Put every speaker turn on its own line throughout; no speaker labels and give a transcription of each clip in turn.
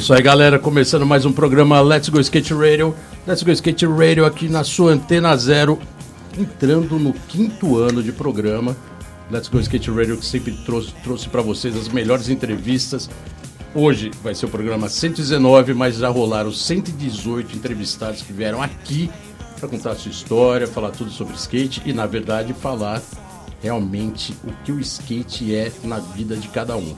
Isso aí, galera. Começando mais um programa Let's Go Skate Radio. Let's Go Skate Radio aqui na sua Antena Zero. Entrando no quinto ano de programa. Let's Go Skate Radio que sempre trouxe, trouxe para vocês as melhores entrevistas. Hoje vai ser o programa 119, mas já rolaram 118 entrevistados que vieram aqui para contar a sua história, falar tudo sobre skate e, na verdade, falar realmente o que o skate é na vida de cada um.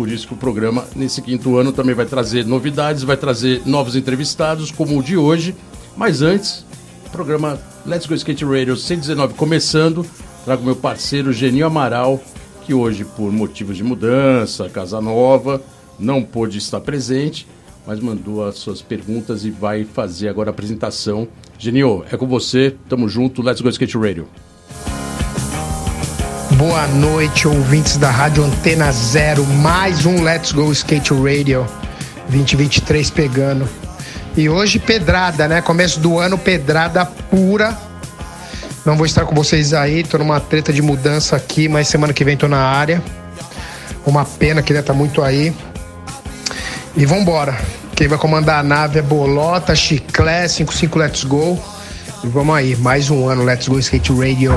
Por isso que o programa, nesse quinto ano, também vai trazer novidades, vai trazer novos entrevistados, como o de hoje. Mas antes, programa Let's Go Skate Radio 119 começando. Trago meu parceiro Genil Amaral, que hoje, por motivos de mudança, casa nova, não pôde estar presente, mas mandou as suas perguntas e vai fazer agora a apresentação. Genil, é com você, tamo junto, Let's Go Skate Radio.
Boa noite, ouvintes da Rádio Antena Zero. Mais um Let's Go Skate Radio 2023 pegando. E hoje pedrada, né? Começo do ano, pedrada pura. Não vou estar com vocês aí, tô numa treta de mudança aqui, mas semana que vem tô na área. Uma pena, queria estar muito aí. E vambora. Quem vai comandar a nave é Bolota, Chiclé, 55 Let's Go. E vamos aí, mais um ano Let's Go Skate Radio.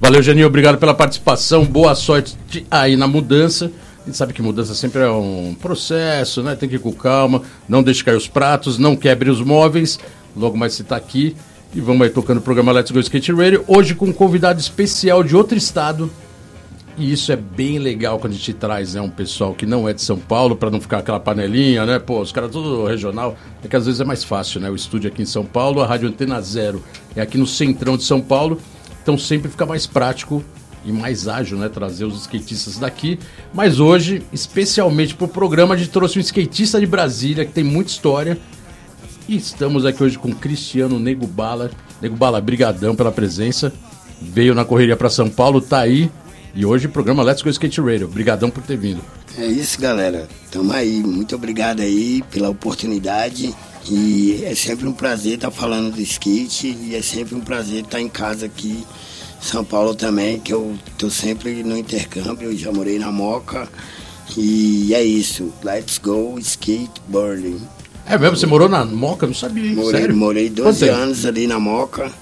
Valeu, Janil. Obrigado pela participação. Boa sorte aí na mudança. A gente sabe que mudança sempre é um processo, né? Tem que ir com calma. Não deixe cair os pratos, não quebre os móveis. Logo mais você está aqui. E vamos aí tocando o programa Let's Go Skate Radio. Hoje com um convidado especial de outro estado. E isso é bem legal quando a gente traz né, um pessoal que não é de São Paulo, para não ficar aquela panelinha, né? Pô, os caras tudo regional. É que às vezes é mais fácil, né? O estúdio aqui em São Paulo, a Rádio Antena Zero é aqui no centrão de São Paulo. Então sempre fica mais prático e mais ágil, né? Trazer os skatistas daqui. Mas hoje, especialmente para o programa, a gente trouxe um skatista de Brasília que tem muita história. E estamos aqui hoje com Cristiano Nego Bala. Nego Bala, brigadão pela presença. Veio na correria para São Paulo, tá aí. E hoje o programa Let's Go Skate Radio. Brigadão por ter vindo.
É isso, galera. Tamo aí. Muito obrigado aí pela oportunidade. E é sempre um prazer estar falando do skate e é sempre um prazer estar em casa aqui São Paulo também, que eu tô sempre no intercâmbio, eu já morei na Moca. E é isso. Let's go skateboarding.
É mesmo? Você morou na Moca? Não sabia?
Morei,
sério?
morei
Quanto
12
tempo?
anos ali na Moca.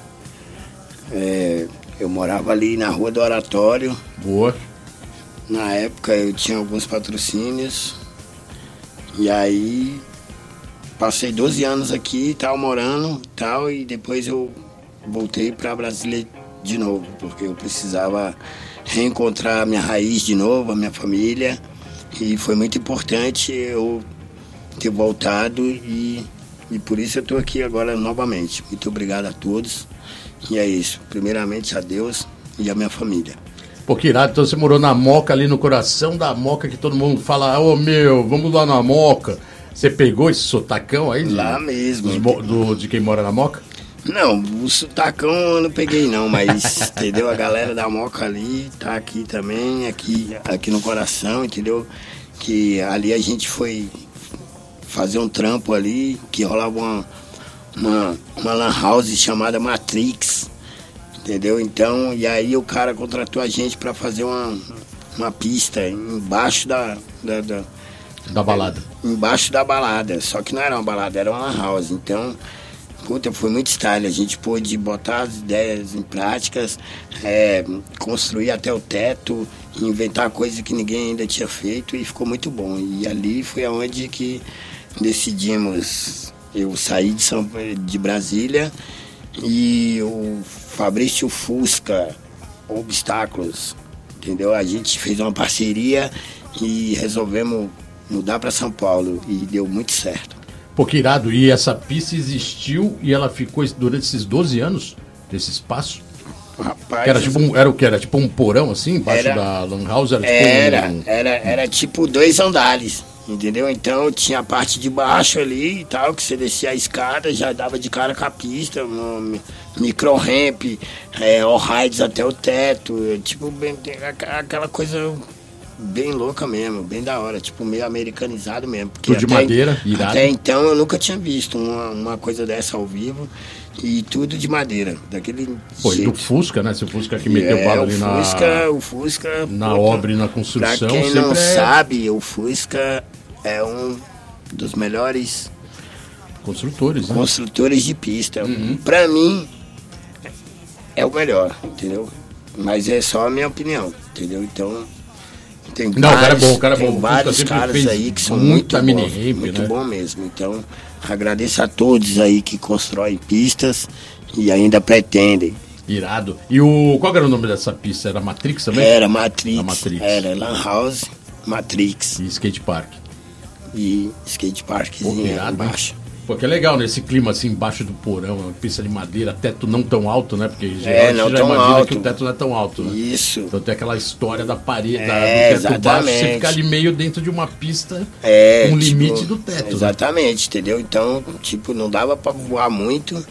É, eu morava ali na Rua do Oratório.
Boa.
Na época eu tinha alguns patrocínios. E aí passei 12 anos aqui, tal, morando tal, e depois eu voltei para Brasília de novo, porque eu precisava reencontrar a minha raiz de novo, a minha família. E foi muito importante eu ter voltado e, e por isso eu estou aqui agora novamente. Muito obrigado a todos. E é isso. Primeiramente a Deus e a minha família.
Pô, que irado. Então você morou na Moca, ali no coração da Moca, que todo mundo fala, ô meu, vamos lá na Moca. Você pegou esse sotacão aí? de-
Lá mesmo.
dos do- de quem mora na Moca?
Não, o sotacão eu não peguei não, mas entendeu? A galera da Moca ali tá aqui também, aqui, aqui no coração, entendeu? Que ali a gente foi fazer um trampo ali, que rolava uma, uma, uma lan house chamada Matrix, entendeu? Então, e aí o cara contratou a gente para fazer uma, uma pista embaixo da, da, da
Da balada.
embaixo da balada. Só que não era uma balada, era uma house. Então, puta, foi muito style. A gente pôde botar as ideias em práticas, é, construir até o teto, inventar coisas que ninguém ainda tinha feito e ficou muito bom. E ali foi aonde que decidimos. Eu saí de, São, de Brasília e o Fabrício Fusca, Obstáculos, entendeu? A gente fez uma parceria e resolvemos mudar para São Paulo e deu muito certo.
Pô, que irado. E essa pista existiu e ela ficou durante esses 12 anos desse espaço?
Rapaz,
era, tipo um, era o que? Era tipo um porão assim, embaixo
Era-
da Lan House? Era tipo
Era,
um...
era, era tipo dois andares, entendeu? Então tinha a parte de baixo ali e tal, que você descia a escada, já dava de cara com a pista, um micro ramp, é, all-rides até o teto, é, tipo, bem, aquela coisa bem louca mesmo, bem da hora, tipo, meio americanizado mesmo. porque
Tudo de madeira, irado.
Até então eu nunca tinha visto uma, uma coisa dessa ao vivo e tudo de madeira, daquele
Pô, e do
jeito.
Fusca, né? Esse Fusca que meteu
É,
bala
o
ali na...
Fusca, o Fusca.
na
puta,
obra e na construção,
Pra quem não
é-
sabe, o Fusca é um dos melhores
Construtores, né?
construtores de pista.
Uhum.
Pra mim, é o melhor, entendeu? Mas é só a minha opinião, entendeu? Então. Tem
Não, o cara é
vários,
bom, o cara é
tem
bom.
Vários caras aí que são muito
mini
bons,
ramp,
muito
né?
bom mesmo. Então, agradeço a todos aí que constroem pistas e ainda pretendem.
Irado. E o... Qual era o nome dessa pista? Era Matrix também?
Era Matrix,
Matrix.
era Lan House, Matrix
E skate park.
e skate
Pô,
parkzinho
irado,
embaixo.
Pô, que é legal nesse clima assim, embaixo do porão, uma pista de madeira, teto não tão alto, né? Porque
É, não
já
tão
imagina
alto.
que o teto não é tão alto, né?
Isso.
Então tem aquela história da parede, da,
É,
do teto baixo, você
exatamente.
fica ali meio dentro de uma pista
É,
com
tipo,
limite do teto. né?
Exatamente, entendeu? Então, tipo, não dava pra voar muito,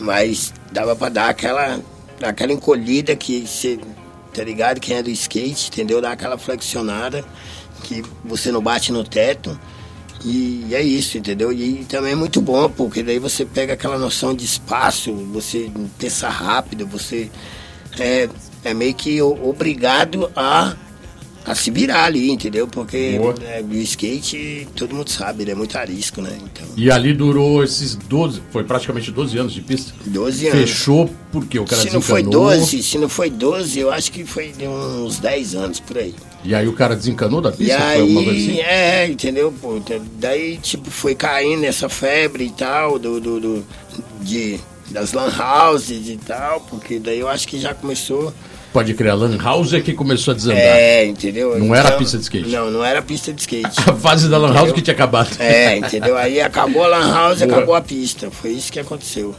mas dava pra dar aquela, aquela encolhida que você, tá ligado? Quem é do skate, entendeu? Dar aquela flexionada que você não bate no teto. E é isso, entendeu? E também é muito bom, porque daí você pega aquela noção de espaço, você pensa rápido, você é, é meio que obrigado a, a se virar ali, entendeu? Porque é, o skate, todo mundo sabe, ele é muito arisco, né? Então,
E ali durou esses 12, foi praticamente 12 anos de pista.
12 anos.
Fechou porque o cara
se não foi
desencanou.
12, se não foi 12, eu acho que foi de uns 10 anos por aí.
E aí o cara desencanou da
E
pista? foi alguma coisa
aí,
assim?
é, entendeu? Pô, tá- daí, tipo, foi caindo essa febre e tal, do, do, do- de, das lan houses e tal, porque daí eu acho que já começou.
Pode criar Lan House é que começou a desandar.
É, entendeu?
Não era pista de skate.
Não, não era pista de skate.
A fase da Lan House
Entendeu?
que tinha acabado.
É, entendeu? Aí acabou a lan house,
Boa.
acabou a pista. Foi isso que aconteceu.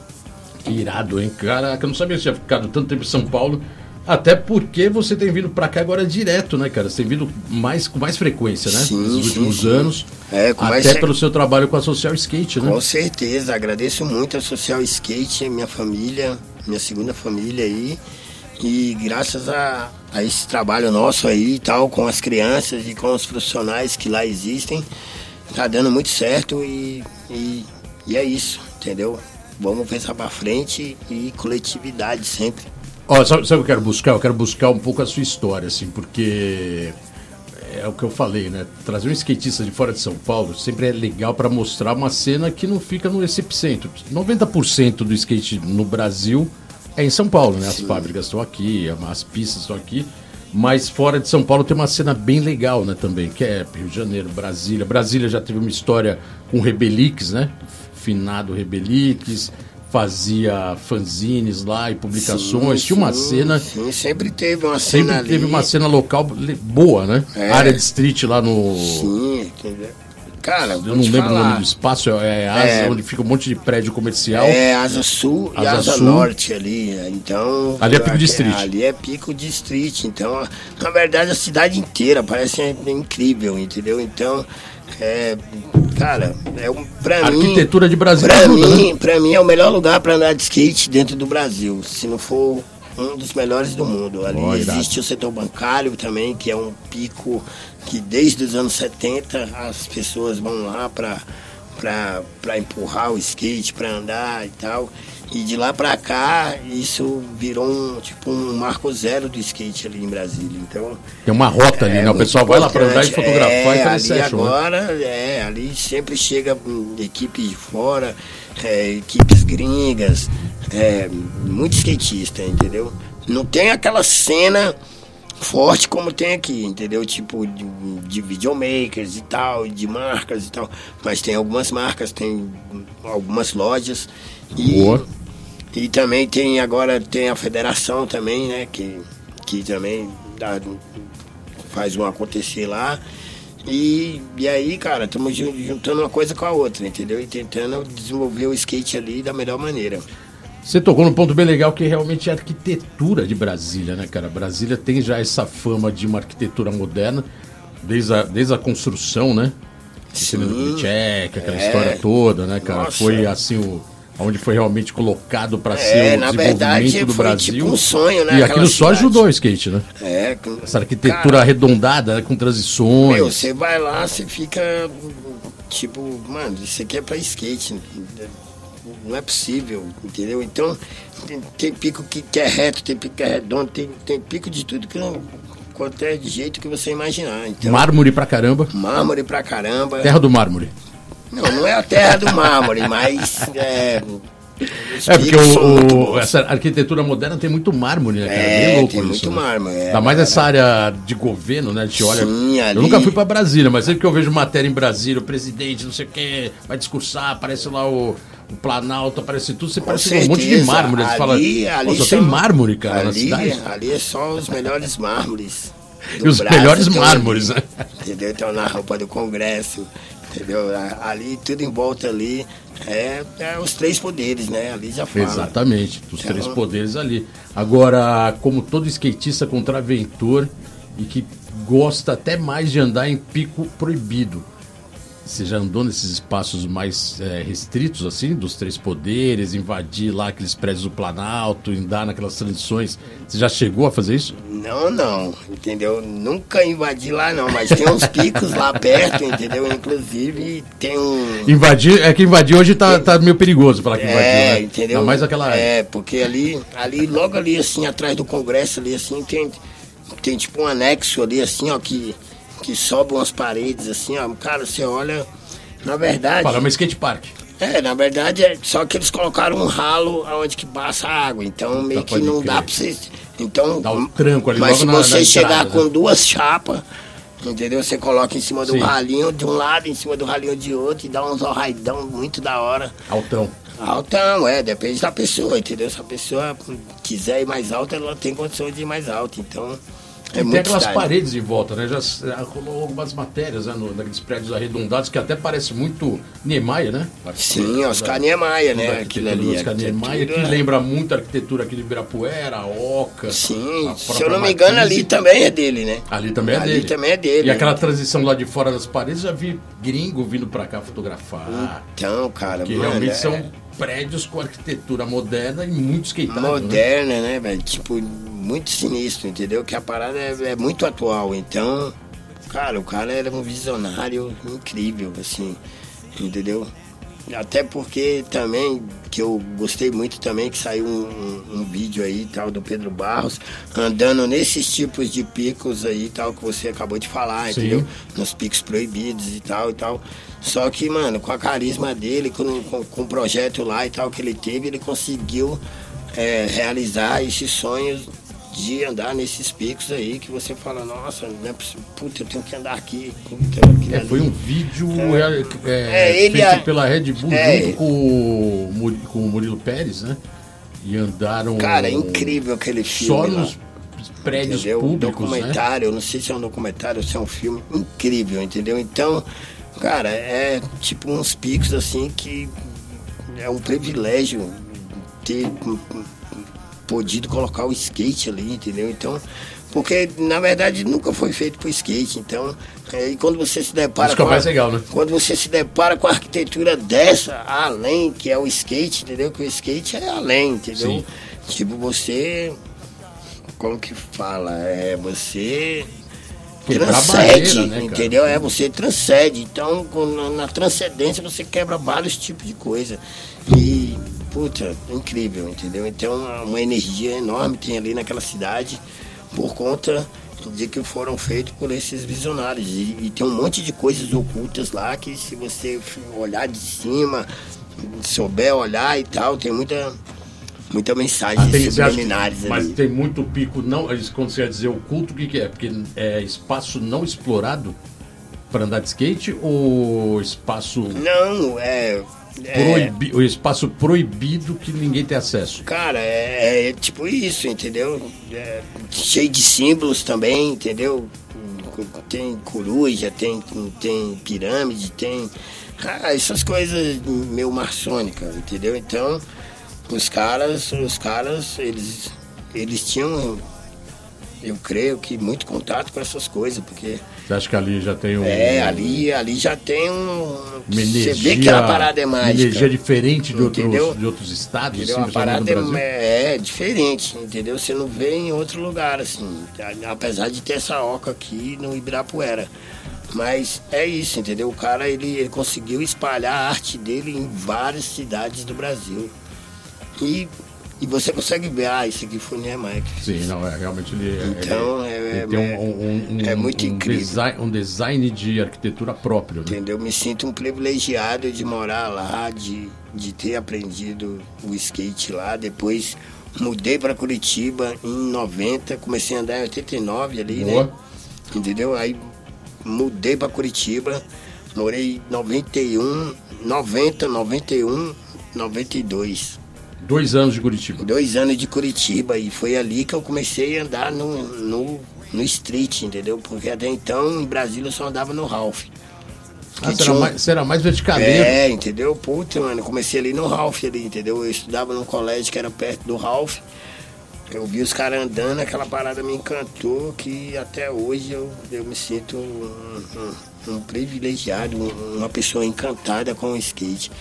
Que irado, hein? Caraca, eu não sabia que você tinha ficado tanto tempo em São Paulo. Até porque você tem vindo pra cá agora direto, né, cara? Você tem vindo mais, com mais frequência, né?
Sim,
Nos últimos
sim.
anos.
É, com
até
mais
pelo seu trabalho com a Social Skate, né?
Com certeza, agradeço muito a Social Skate, minha família, minha segunda família aí. E graças a, a esse trabalho nosso aí e tal, com as crianças e com os profissionais que lá existem, tá dando muito certo e, e, e é isso, entendeu? Vamos pensar pra frente e coletividade sempre.
Ó, sabe, sabe o que eu quero buscar? Eu quero buscar um pouco a sua história, assim, porque é o que eu falei, né? Trazer um skatista de fora de São Paulo sempre é legal pra mostrar uma cena que não fica no epicentro. 90% do skate no Brasil é em São Paulo, né? As fábricas estão aqui, as pistas estão aqui. Mas fora de São Paulo tem uma cena bem legal, né, também, que é Rio de Janeiro, Brasília. Brasília já teve uma história com Rebelix, né? Finado Rebelix, fazia fanzines lá e publicações.
Sim,
Tinha uma
sim,
cena
Sim, sempre teve uma
Sempre
cena ali.
teve uma cena local boa, né?
É.
Área de street lá no.
Sim, entendeu? Cara,
Eu não lembro o nome do espaço, é Asa,
É.
onde fica um monte de prédio comercial.
É Asa Sul e
Asa
Asa,
Sul.
Norte ali. né? Então.
Ali é Pico de Street.
Ali é Pico de Street. Então, na verdade, a cidade inteira parece incrível, entendeu? Então, é. Cara, é um, pra
A
mim.
arquitetura de Brasília
Pra
ajuda, né?
mim, pra mim é o melhor lugar pra andar de skate dentro do Brasil. Se não for um dos melhores do mundo. Ali existe o setor bancário também, que é um pico que desde os anos 70 as pessoas vão lá pra empurrar o skate, pra andar e tal. E de lá pra cá, isso virou um, tipo um marco zero do skate ali em Brasília. Então,
Tem uma rota ali,
é
né? O pessoal vai lá pra andar e fotografar
é,
e fazer
ali
session. né?
agora, é, ali sempre chega equipes de fora, é, equipes gringas, é, muito skatista, entendeu? Não tem aquela cena forte como tem aqui, entendeu? Tipo de, de videomakers e tal, de marcas e tal. Mas tem algumas marcas, tem algumas lojas. E,
Boa.
e também tem agora tem a federação também, né? Que, que também dá, faz um acontecer lá. E, e aí, cara, estamos juntando uma coisa com a outra, entendeu? E tentando desenvolver o skate ali da melhor maneira.
Você tocou num ponto bem legal que realmente é a arquitetura de Brasília, né, cara? Brasília tem já essa fama de uma arquitetura moderna, desde a, desde a construção, né? Sim. Tchek, aquela é. história toda, né, cara? Nossa. Foi assim o onde foi realmente colocado para é, ser o desenvolvimento verdade, do
foi
Brasil.
Tipo um sonho, né?
E aquilo só ajudou o skate, né? É, essa arquitetura cara, arredondada, né, com transições. Meu,
você vai lá, você fica tipo, mano, isso aqui é para skate. Não é possível, entendeu? Então, tem, tem pico que, que, é reto, tem pico que é redondo, tem, tem pico de tudo que não quanto é de jeito que você imaginar. Então,
mármore pra caramba.
Mármore pra caramba.
Terra do mármore.
Não, não é a terra do mármore, mas é,
é, porque o, o essa arquitetura moderna tem muito mármore, né, cara? É,
Bem louco tem isso, muito né? mármore. É,
Ainda mais essa área de governo, né? A gente olha. Sim, ali... Eu nunca fui para Brasília, mas sempre que eu vejo matéria em Brasília, o presidente, não sei o quê, vai discursar, aparece lá o, o Planalto, aparece tudo, você Com parece certeza. um monte de mármore. Ali, você fala, ali só tem mármore, cara, ali, na cidade.
Ali é só os melhores mármores.
E os Brasil, melhores mármores, né?
Entendeu? Então na roupa do Congresso, entendeu? Ali, tudo em volta ali. É, é, os três poderes, né? Ali já fala.
Exatamente, os então... três poderes ali. Agora, como todo skatista contraventor e que gosta até mais de andar em pico proibido, você já andou nesses espaços mais é, restritos, assim, dos três poderes, invadir lá aqueles prédios do Planalto, andar naquelas transições? Você já chegou a fazer isso?
Não, não, entendeu? Nunca invadi lá, não, mas tem uns picos lá perto, entendeu? Inclusive tem um.
Invadir, é que invadir hoje tá, tá meio perigoso falar que invadiu,
é,
né?
entendeu?
Mais aquela.
É, porque ali, ali, logo ali, assim, atrás do Congresso, ali, assim, tem, tem tipo um anexo ali, assim, ó, que que sobem umas paredes assim, ó. Cara, você olha, na verdade.
Para uma skate park.
É, na verdade é só que eles colocaram um ralo onde que passa a água, então meio tá, que não crer. dá pra você. Então,
dá um tranco ali
mas se você na chegar entrada, com né? duas chapas, entendeu? Você coloca em cima do Sim. ralinho de um lado, em cima do ralinho de outro e dá uns raidão muito da hora.
Altão.
Altão, é, depende da pessoa, entendeu? Se a pessoa quiser ir mais alta, ela tem condições de ir mais alto, então.
É tem aquelas style. paredes em volta, né? Já, rolou algumas matérias né, no, naqueles prédios arredondados que até parece muito Niemeyer, né?
Sim, Oscar Niemeyer, né? Aquilo ali.
Oscar Niemeyer, que lembra muito a arquitetura aqui de Ibirapuera, a Oca.
Sim, se eu não me engano, ali também é dele, né?
Ali também é ali dele.
Ali também é dele.
E aquela transição lá de fora das paredes, já vi gringo vindo pra cá fotografar.
Então, cara,
que realmente é... são prédios com arquitetura moderna e muito skateado.
Né? Moderna, né, né velho? Tipo, muito sinistro, entendeu? Que a parada é, é, muito atual. Então, cara, o cara era um visionário incrível, assim, entendeu? Até porque também, que eu gostei muito também, que saiu um, um, vídeo aí tal do Pedro Barros, andando nesses tipos de picos aí tal, que você acabou de falar, Sim. entendeu? Nos picos proibidos e tal e tal. Só que, mano, com a carisma dele, com, com, com o projeto lá e tal que ele teve, ele conseguiu é, realizar esses sonhos de andar nesses picos aí que você fala, nossa, não é possível, puta, eu tenho que andar aqui. Puta,
é, foi um vídeo é, é, é ele feito pela Red Bull é. junto com, com o Murilo Pérez, né? E andaram.
Cara, é incrível aquele filme.
Só lá. nos prédios entendeu? públicos.
Né? Documentário, né? não sei se é um documentário ou se é um filme incrível, entendeu? Então, cara, é tipo uns picos assim que é um privilégio ter podido colocar o skate ali, entendeu? Então, porque na verdade nunca foi feito para skate, então, é, e quando você se depara
Isso com
a,
legal, né?
quando você se depara com a arquitetura dessa, além que é o skate, entendeu? Que o skate é além, entendeu? Sim. Tipo você como que fala? É você transcende, barreira, né, entendeu? É, você transcende. Então, na transcendência você quebra vários tipos de coisa. E puta, incrível, entendeu? Então, uma energia enorme tem ali naquela cidade por conta de que foram feitos por esses visionários. E, e, tem um monte de coisas ocultas lá que se você olhar de cima, souber olhar e tal, tem muita muita mensagem ah, tem, subliminares
ali. Mas tem muito pico, não, quando você quer dizer oculto, o que, que é? Porque é espaço não explorado para andar de skate ou espaço...
Não, é
Proibi é... O espaço proibido que ninguém tem acesso.
Cara, é, é tipo isso, entendeu? É, cheio de símbolos também, entendeu? Tem coruja, tem, tem pirâmide, tem. Essas coisas meio maçônicas, entendeu? Então, os caras, os caras, eles, eles tinham, eu creio que muito contato com essas coisas, porque
Você acha que ali já tem um.
é, ali, ali já tem um.
Uma
Você
energia,
vê que a parada é mágica.
energia diferente de outros, de outros estados,
Entendeu?
assim,
A parada é, é diferente, entendeu? Você não vê em outro lugar, assim. Apesar de ter essa oca aqui no Ibirapuera. Mas é isso, entendeu? O cara, ele, ele conseguiu espalhar a arte dele em várias cidades do Brasil. E, e você consegue ver, ah, isso aqui foi o Niemeyer que fez.
Sim, não, é realmente ele,
Então,
ele,
é-
ele tem
é-
um, um- um-
é muito
um
incrível.
Design, um design de arquitetura próprio, né?
Entendeu? Me sinto um privilegiado de morar lá, de, de ter aprendido o skate lá. Depois mudei para Curitiba em 90, comecei a andar em 89 ali,
Boa.
né? Entendeu? Aí mudei para Curitiba, morei 91, 90, 91, 92.
Dois anos de Curitiba.
Dois anos de Curitiba e foi ali que eu comecei a andar no, no, no street, entendeu? Porque até então em Brasília eu só andava no Ralph.
Ah, você,
tinha
era mais, você era mais verticaleiro.
é, entendeu? Puta, mano, comecei ali no Ralph ali, entendeu? Eu estudava num colégio que era perto do Ralph. Eu vi os caras andando, aquela parada me encantou, que até hoje eu, eu me sinto um, um- um privilegiado, um- uma pessoa encantada com o skate.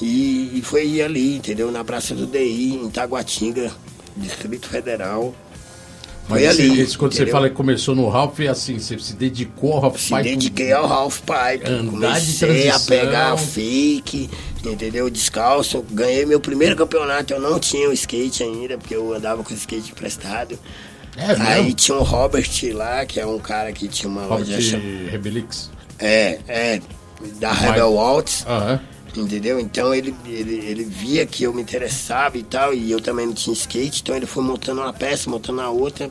E, e foi ali, entendeu? Na Praça do DI, em Taguatinga, Distrito Federal.
Mas
Foi
esse-
ali.
esse- quando você
entendeu?
fala que começou no Ralph, é assim, você se dedicou ao Ralph
Se
Pipe.
dediquei ao Ralph Pipe.
Andar
Comecei a pegar fake, entendeu? Descalço. Ganhei meu primeiro campeonato. Eu não tinha o skate ainda, porque eu andava com skate emprestado.
É
Aí
mesmo?
tinha o Robert lá, que é um cara que tinha uma
Robert
loja. cham-
Rebelix.
É, é. Da Rebel Waltz.
Aham.
Entendeu? Então ele, ele, ele via que eu me interessava e tal, e eu também não tinha skate, então ele foi montando uma peça, montando a outra.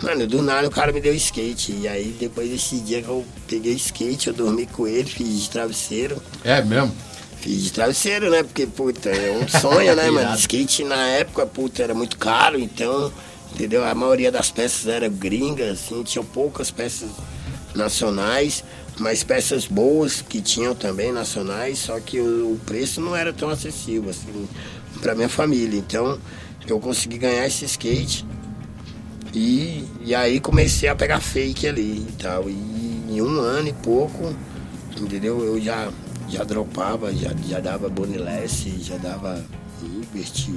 Mano, do nada o cara me deu skate. E aí depois desse dia que eu peguei skate, eu dormi com ele, fiz de travesseiro.
É mesmo?
Fiz de travesseiro, né? Porque, puta, é um sonho, né, mano? Skate na época, puta, era muito caro, então, entendeu? A maioria das peças era gringas, assim, tinham poucas peças nacionais, mas peças boas que tinham também nacionais, só que o, o preço não era tão acessível, assim, pra minha família. Então, eu consegui ganhar esse skate e, e aí comecei a pegar fake ali e tal. E em um ano e pouco, entendeu? Eu já, já dropava, já, já dava boneless, já dava Liberty.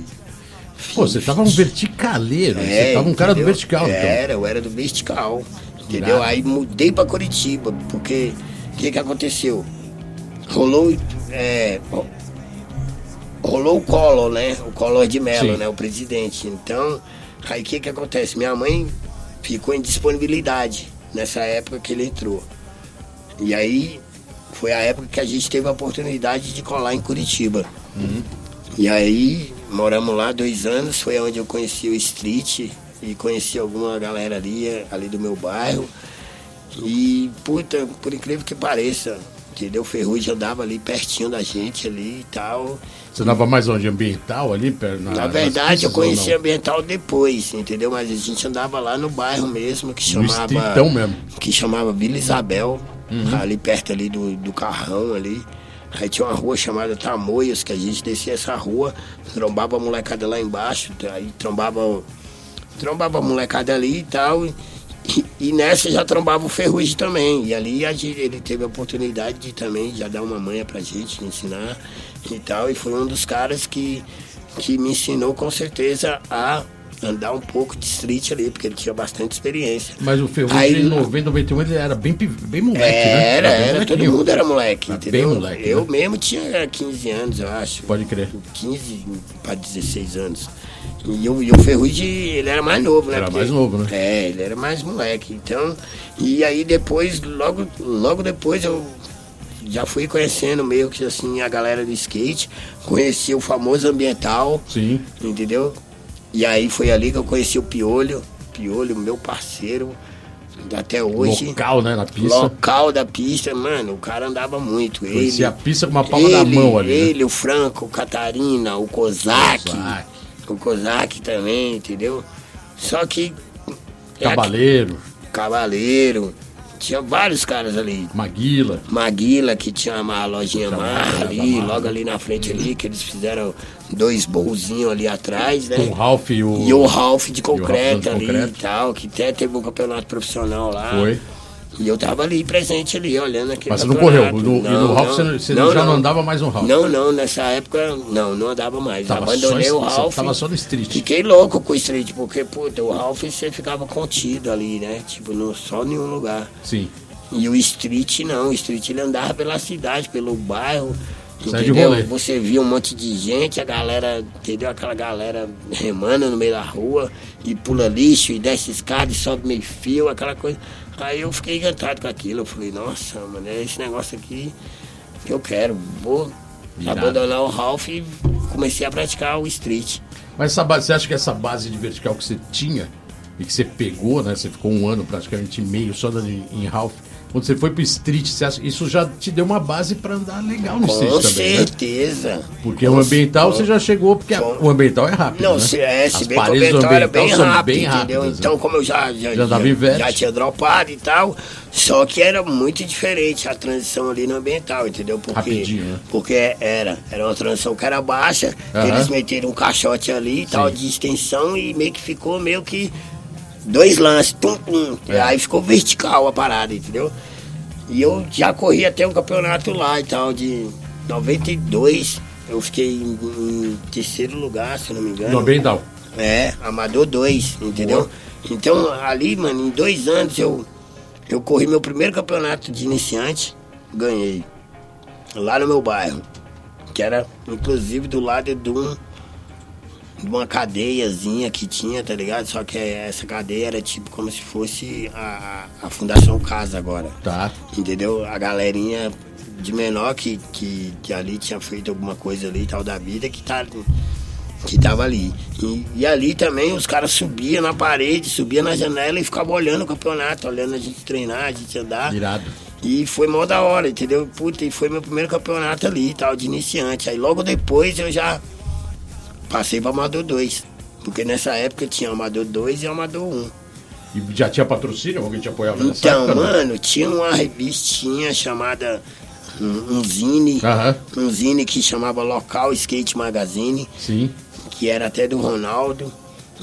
Pô, você tava um verticaleiro. você
É,
tava um cara do vertical, então.
Era, eu era do vertical. Entendeu? Aí mudei pra Curitiba, porque o que, que aconteceu? Rolou. É, ro- rolou o Collor, né? O Collor de Mello,
Sim.
né? O presidente. Então, aí o que, que acontece? Minha mãe ficou em disponibilidade nessa época que ele entrou. E aí foi a época que a gente teve a oportunidade de colar em Curitiba. E aí moramos lá dois anos, foi onde eu conheci o street e conheci alguma galera ali, ali do meu bairro. E, puta, por incrível que pareça, entendeu? O Ferrugem andava ali pertinho da gente ali e tal.
Você andava mais onde? Ambiental ali?
Na,
nas
verdade, eu conheci ambiental depois, entendeu? Mas a gente andava lá no bairro mesmo, que chamava.
Estritão mesmo.
Que chamava Vila Isabel,
Uhum.
ali perto ali do, do Carrão ali. Aí tinha uma rua chamada Tamoios, que a gente descia essa rua, trombava a molecada lá embaixo, aí trombava, trombava a molecada ali e tal. E, e nessa já trombava o Ferrugem também. E ali a gente, ele teve a oportunidade de também já dar uma manha pra gente, ensinar e tal. E foi um dos caras que, que me ensinou com certeza a andar um pouco de street ali, porque ele tinha bastante experiência.
Mas o Ferrugem em 90, 91 ele era bem, bem moleque, né?
Era, era, todo mundo era moleque,
Era
entendeu?
bem moleque,
eu
né?
mesmo tinha 15 anos, eu acho.
Pode crer.
15 para 16 anos. E, o- e o Ferrugem, ele era mais novo, né?
Era
Porque-
mais novo, né?
É, ele era mais moleque. Então, e aí depois, logo, logo depois eu já fui conhecendo meio que assim a galera do skate, conheci o famoso ambiental,
Sim.
entendeu? E aí foi ali que eu conheci o Piolho, Piolho, meu parceiro, até hoje.
Local, né? Na pista.
Local da pista, mano, o cara andava muito.
Conhecia
ele,
a pista com uma palma da mão ali, né?
Ele, o Franco, o Catarina, o Kozak.
Kozak.
O Kozak também, entendeu? Só que. é
Cavaleiro.
aqui- Cavaleiro. Tinha vários caras ali.
Maguila.
Maguila, que tinha uma lojinha Marra ali, logo ali na frente ali, que eles fizeram dois bolzinhos ali atrás, né?
Com o Ralph e o.
E o Ralph de
E o Ralph
concreto
de
ali
concreto.
e tal, que até teve um campeonato profissional lá.
Foi.
E eu tava ali presente ali, olhando aquele
Mas você não correu. No- e no Ralph você, não- já não andava mais no Ralph.
Não, não, nessa época não, não andava mais.
Tava
Abandonei
só-
o
você
Ralph.
tava só no street.
Fiquei louco com o street, porque, puta, o Ralph você ficava contido ali, né? Tipo, não, só em um lugar.
Sim.
E o street não, o street ele andava pela cidade, pelo bairro.
Sai de
Entendeu? Você via um monte de gente, a galera, entendeu? Aquela galera remando no meio da rua e pula lixo e desce escada e sobe meio fio, aquela coisa. Aí eu fiquei encantado com aquilo. Eu falei, nossa, mano, é esse negócio aqui que eu quero. Vou abandonar o Ralph e comecei a praticar o street.
Mas essa base, você acha que essa base de vertical que você tinha e que você pegou, né? Você ficou um ano praticamente meio só dando em, em Ralph. Quando você foi pro street, isso já te deu uma base pra andar legal no
Com
street também, né?
certeza.
Porque o ambiental você já chegou, porque
com-
o ambiental é rápido.
Não,
né?
se, é, se
As
bem que o ambiental era bem rápido,
bem
entendeu?
rápidas,
então,
né?
como eu já, já,
Já vert.
já tinha dropado e tal, só que era muito diferente a transição ali no ambiental, entendeu? Porque,
Rapidinho, né?
Porque era, era uma transição que era baixa, eles meteram um caixote ali e tal, de extensão, e meio que ficou meio que dois lances, tum, tum.
É.
Aí ficou vertical a parada, entendeu? E eu já corri até um campeonato lá e tal, de 92. Eu fiquei em, em terceiro lugar, se eu não me engano.
No ambiental.
É, Amador 2, entendeu?
Boa.
Então, ali, mano, em dois anos eu, eu corri meu primeiro campeonato de iniciante, ganhei. Lá no meu bairro. Que era, inclusive, do lado de, um, de uma cadeiazinha que tinha, tá ligado? Só que essa cadeia era tipo como se fosse a, a Fundação Casa agora.
Tá.
Entendeu? A galerinha de menor que, que, que ali tinha feito alguma coisa ali e tal da vida que tá que tava ali. E, e ali também os caras subiam na parede, subiam na janela e ficavam olhando o campeonato, olhando a gente treinar, a gente andar.
Irado.
E foi mó da hora, entendeu? Puta, e foi meu primeiro campeonato ali tal, de iniciante. Aí logo depois eu já passei para Amador 2. Porque nessa época tinha Amador 2 e Amador 1.
E já tinha patrocínio? Alguém te apoiava nessa
Então,
época? não?
mano, tinha uma revistinha chamada um, um zine,
Aham.
um zine que chamava Local Skate Magazine,
Sim.
que era até do Ronaldo.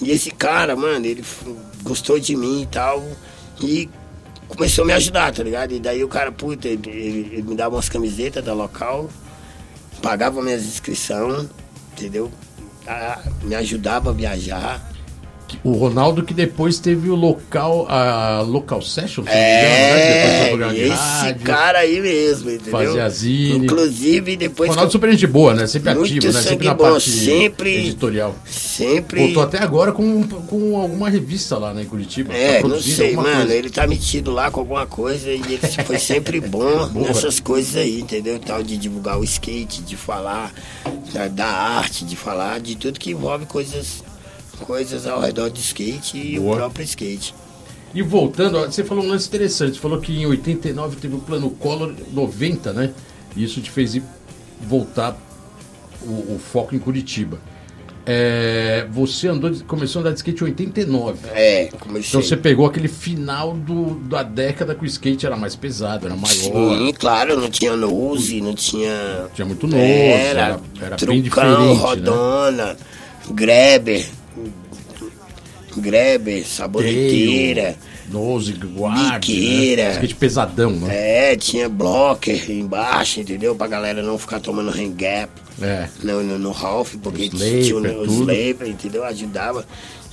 E esse cara, mano, ele gostou de mim e tal, e começou a me ajudar, tá ligado? E daí o cara, puta, ele, ele- ele me dava umas camisetas da Local, pagava minhas inscrições, entendeu? Me ajudava a viajar.
O Ronaldo que depois teve o local, a local session, engano, né?
É,
de
esse
rádio.
cara aí mesmo, entendeu?
Fazia zine.
Inclusive, depois
Ronaldo
que
super gente boa, né? Sempre
Muito
ativo, né? Sempre na
bom,
parte
sempre-
editorial.
sempre...
Voltou até agora com, com alguma revista lá né, em Curitiba.
É,
Tá
não sei, mano,
coisa.
ele tá metido lá com alguma coisa e ele foi sempre bom
Boa.
nessas coisas aí, entendeu? Tal de divulgar o skate, de falar da, da arte, de falar de tudo que envolve coisas, coisas ao redor do skate e
Boa.
o próprio skate.
E voltando, você falou um lance interessante. Você falou que em 89 teve o plano Collor, 90, né? E isso te fez ir voltar o, o foco em Curitiba. É, você andou, começou a andar de skate em 89.
É, comecei.
Então você pegou aquele final do, da década que o skate era mais pesado, era maior.
Sim, claro, não tinha nose, não tinha.
Tinha muito nose,
era,
era, era bem
trucão,
diferente. Né?
rodona, greber, greber, saboneteira.
Nose, guarda.
Biqueira.
Né? Skate pesadão, né?
É, tinha blocker embaixo, entendeu? Pra galera não ficar tomando hand gap
É.
no, no, no Ralph, porque tinha
Laper,
os
tudo.
Laper, entendeu? Ajudava,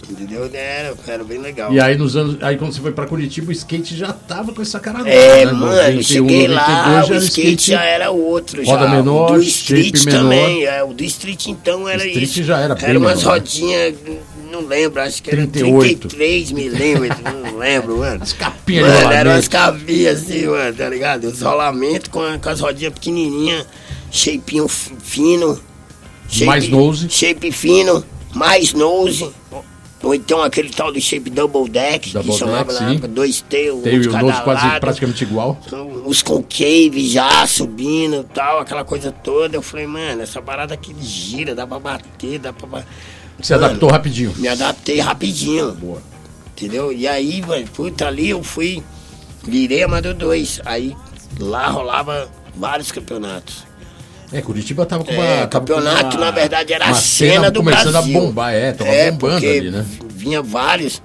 entendeu? Era, era bem legal.
E aí nos anos. Aí quando você foi pra Curitiba, o skate já tava com essa cara nova,
É,
né?
mano,
91,
cheguei lá,
92
o
já era
skate já era outro já.
roda menor,
o do street também, é, o do street então era
Street
isso.
já era bem
Era umas
né?
rodinhas, não lembro, acho que era
38.
33 milímetros, não lembro, mano.
As capinhas de
Mano,
rolamento.
eram umas cavinhas assim, mano, tá ligado? Os rolamentos com, com as rodinhas pequenininhas, shapeinho fi- fino.
Mais nose.
Shape fino, mais nose. Ou então aquele tal de shape double deck,
Double
que chamava
deck,
na época, dois T, um de cada
nose quase
lado.
praticamente igual.
Os concave já subindo e tal, aquela coisa toda. Eu falei, mano, essa parada aqui gira, dá pra bater, dá pra. ba- Mano,
adaptou rapidinho.
Me adaptei rapidinho.
Boa.
Entendeu? E aí, velho, puta, ali eu fui Virei Amador 2. Aí lá rolava vários campeonatos.
É, Curitiba tava com uma.
É,
tava
campeonato,
uma-
na verdade, era a
uma
cena do
começando
Brasil.
a bombar, é, tava
É,
bombando ali, né?
Vinha vários.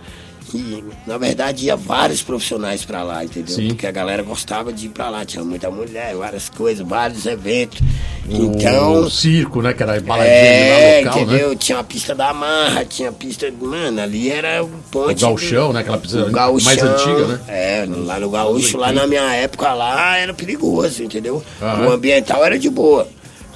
E, na verdade, ia vários profissionais pra lá, entendeu?
Sim.
Porque a galera gostava de ir pra lá. Tinha muita mulher, várias coisas, vários eventos.
O
Então.
circo, né? Que era baladinha
É,
local,
entendeu?
né?
Tinha a pista da Marra, tinha a pista. Mano, ali era o
O
ponte.
gauchão, né? Aquela pista
O gauchão,
mais antiga, né?
É, lá no gaúcho, lá na minha época lá era perigoso, entendeu?
Aham.
O ambiental era de boa.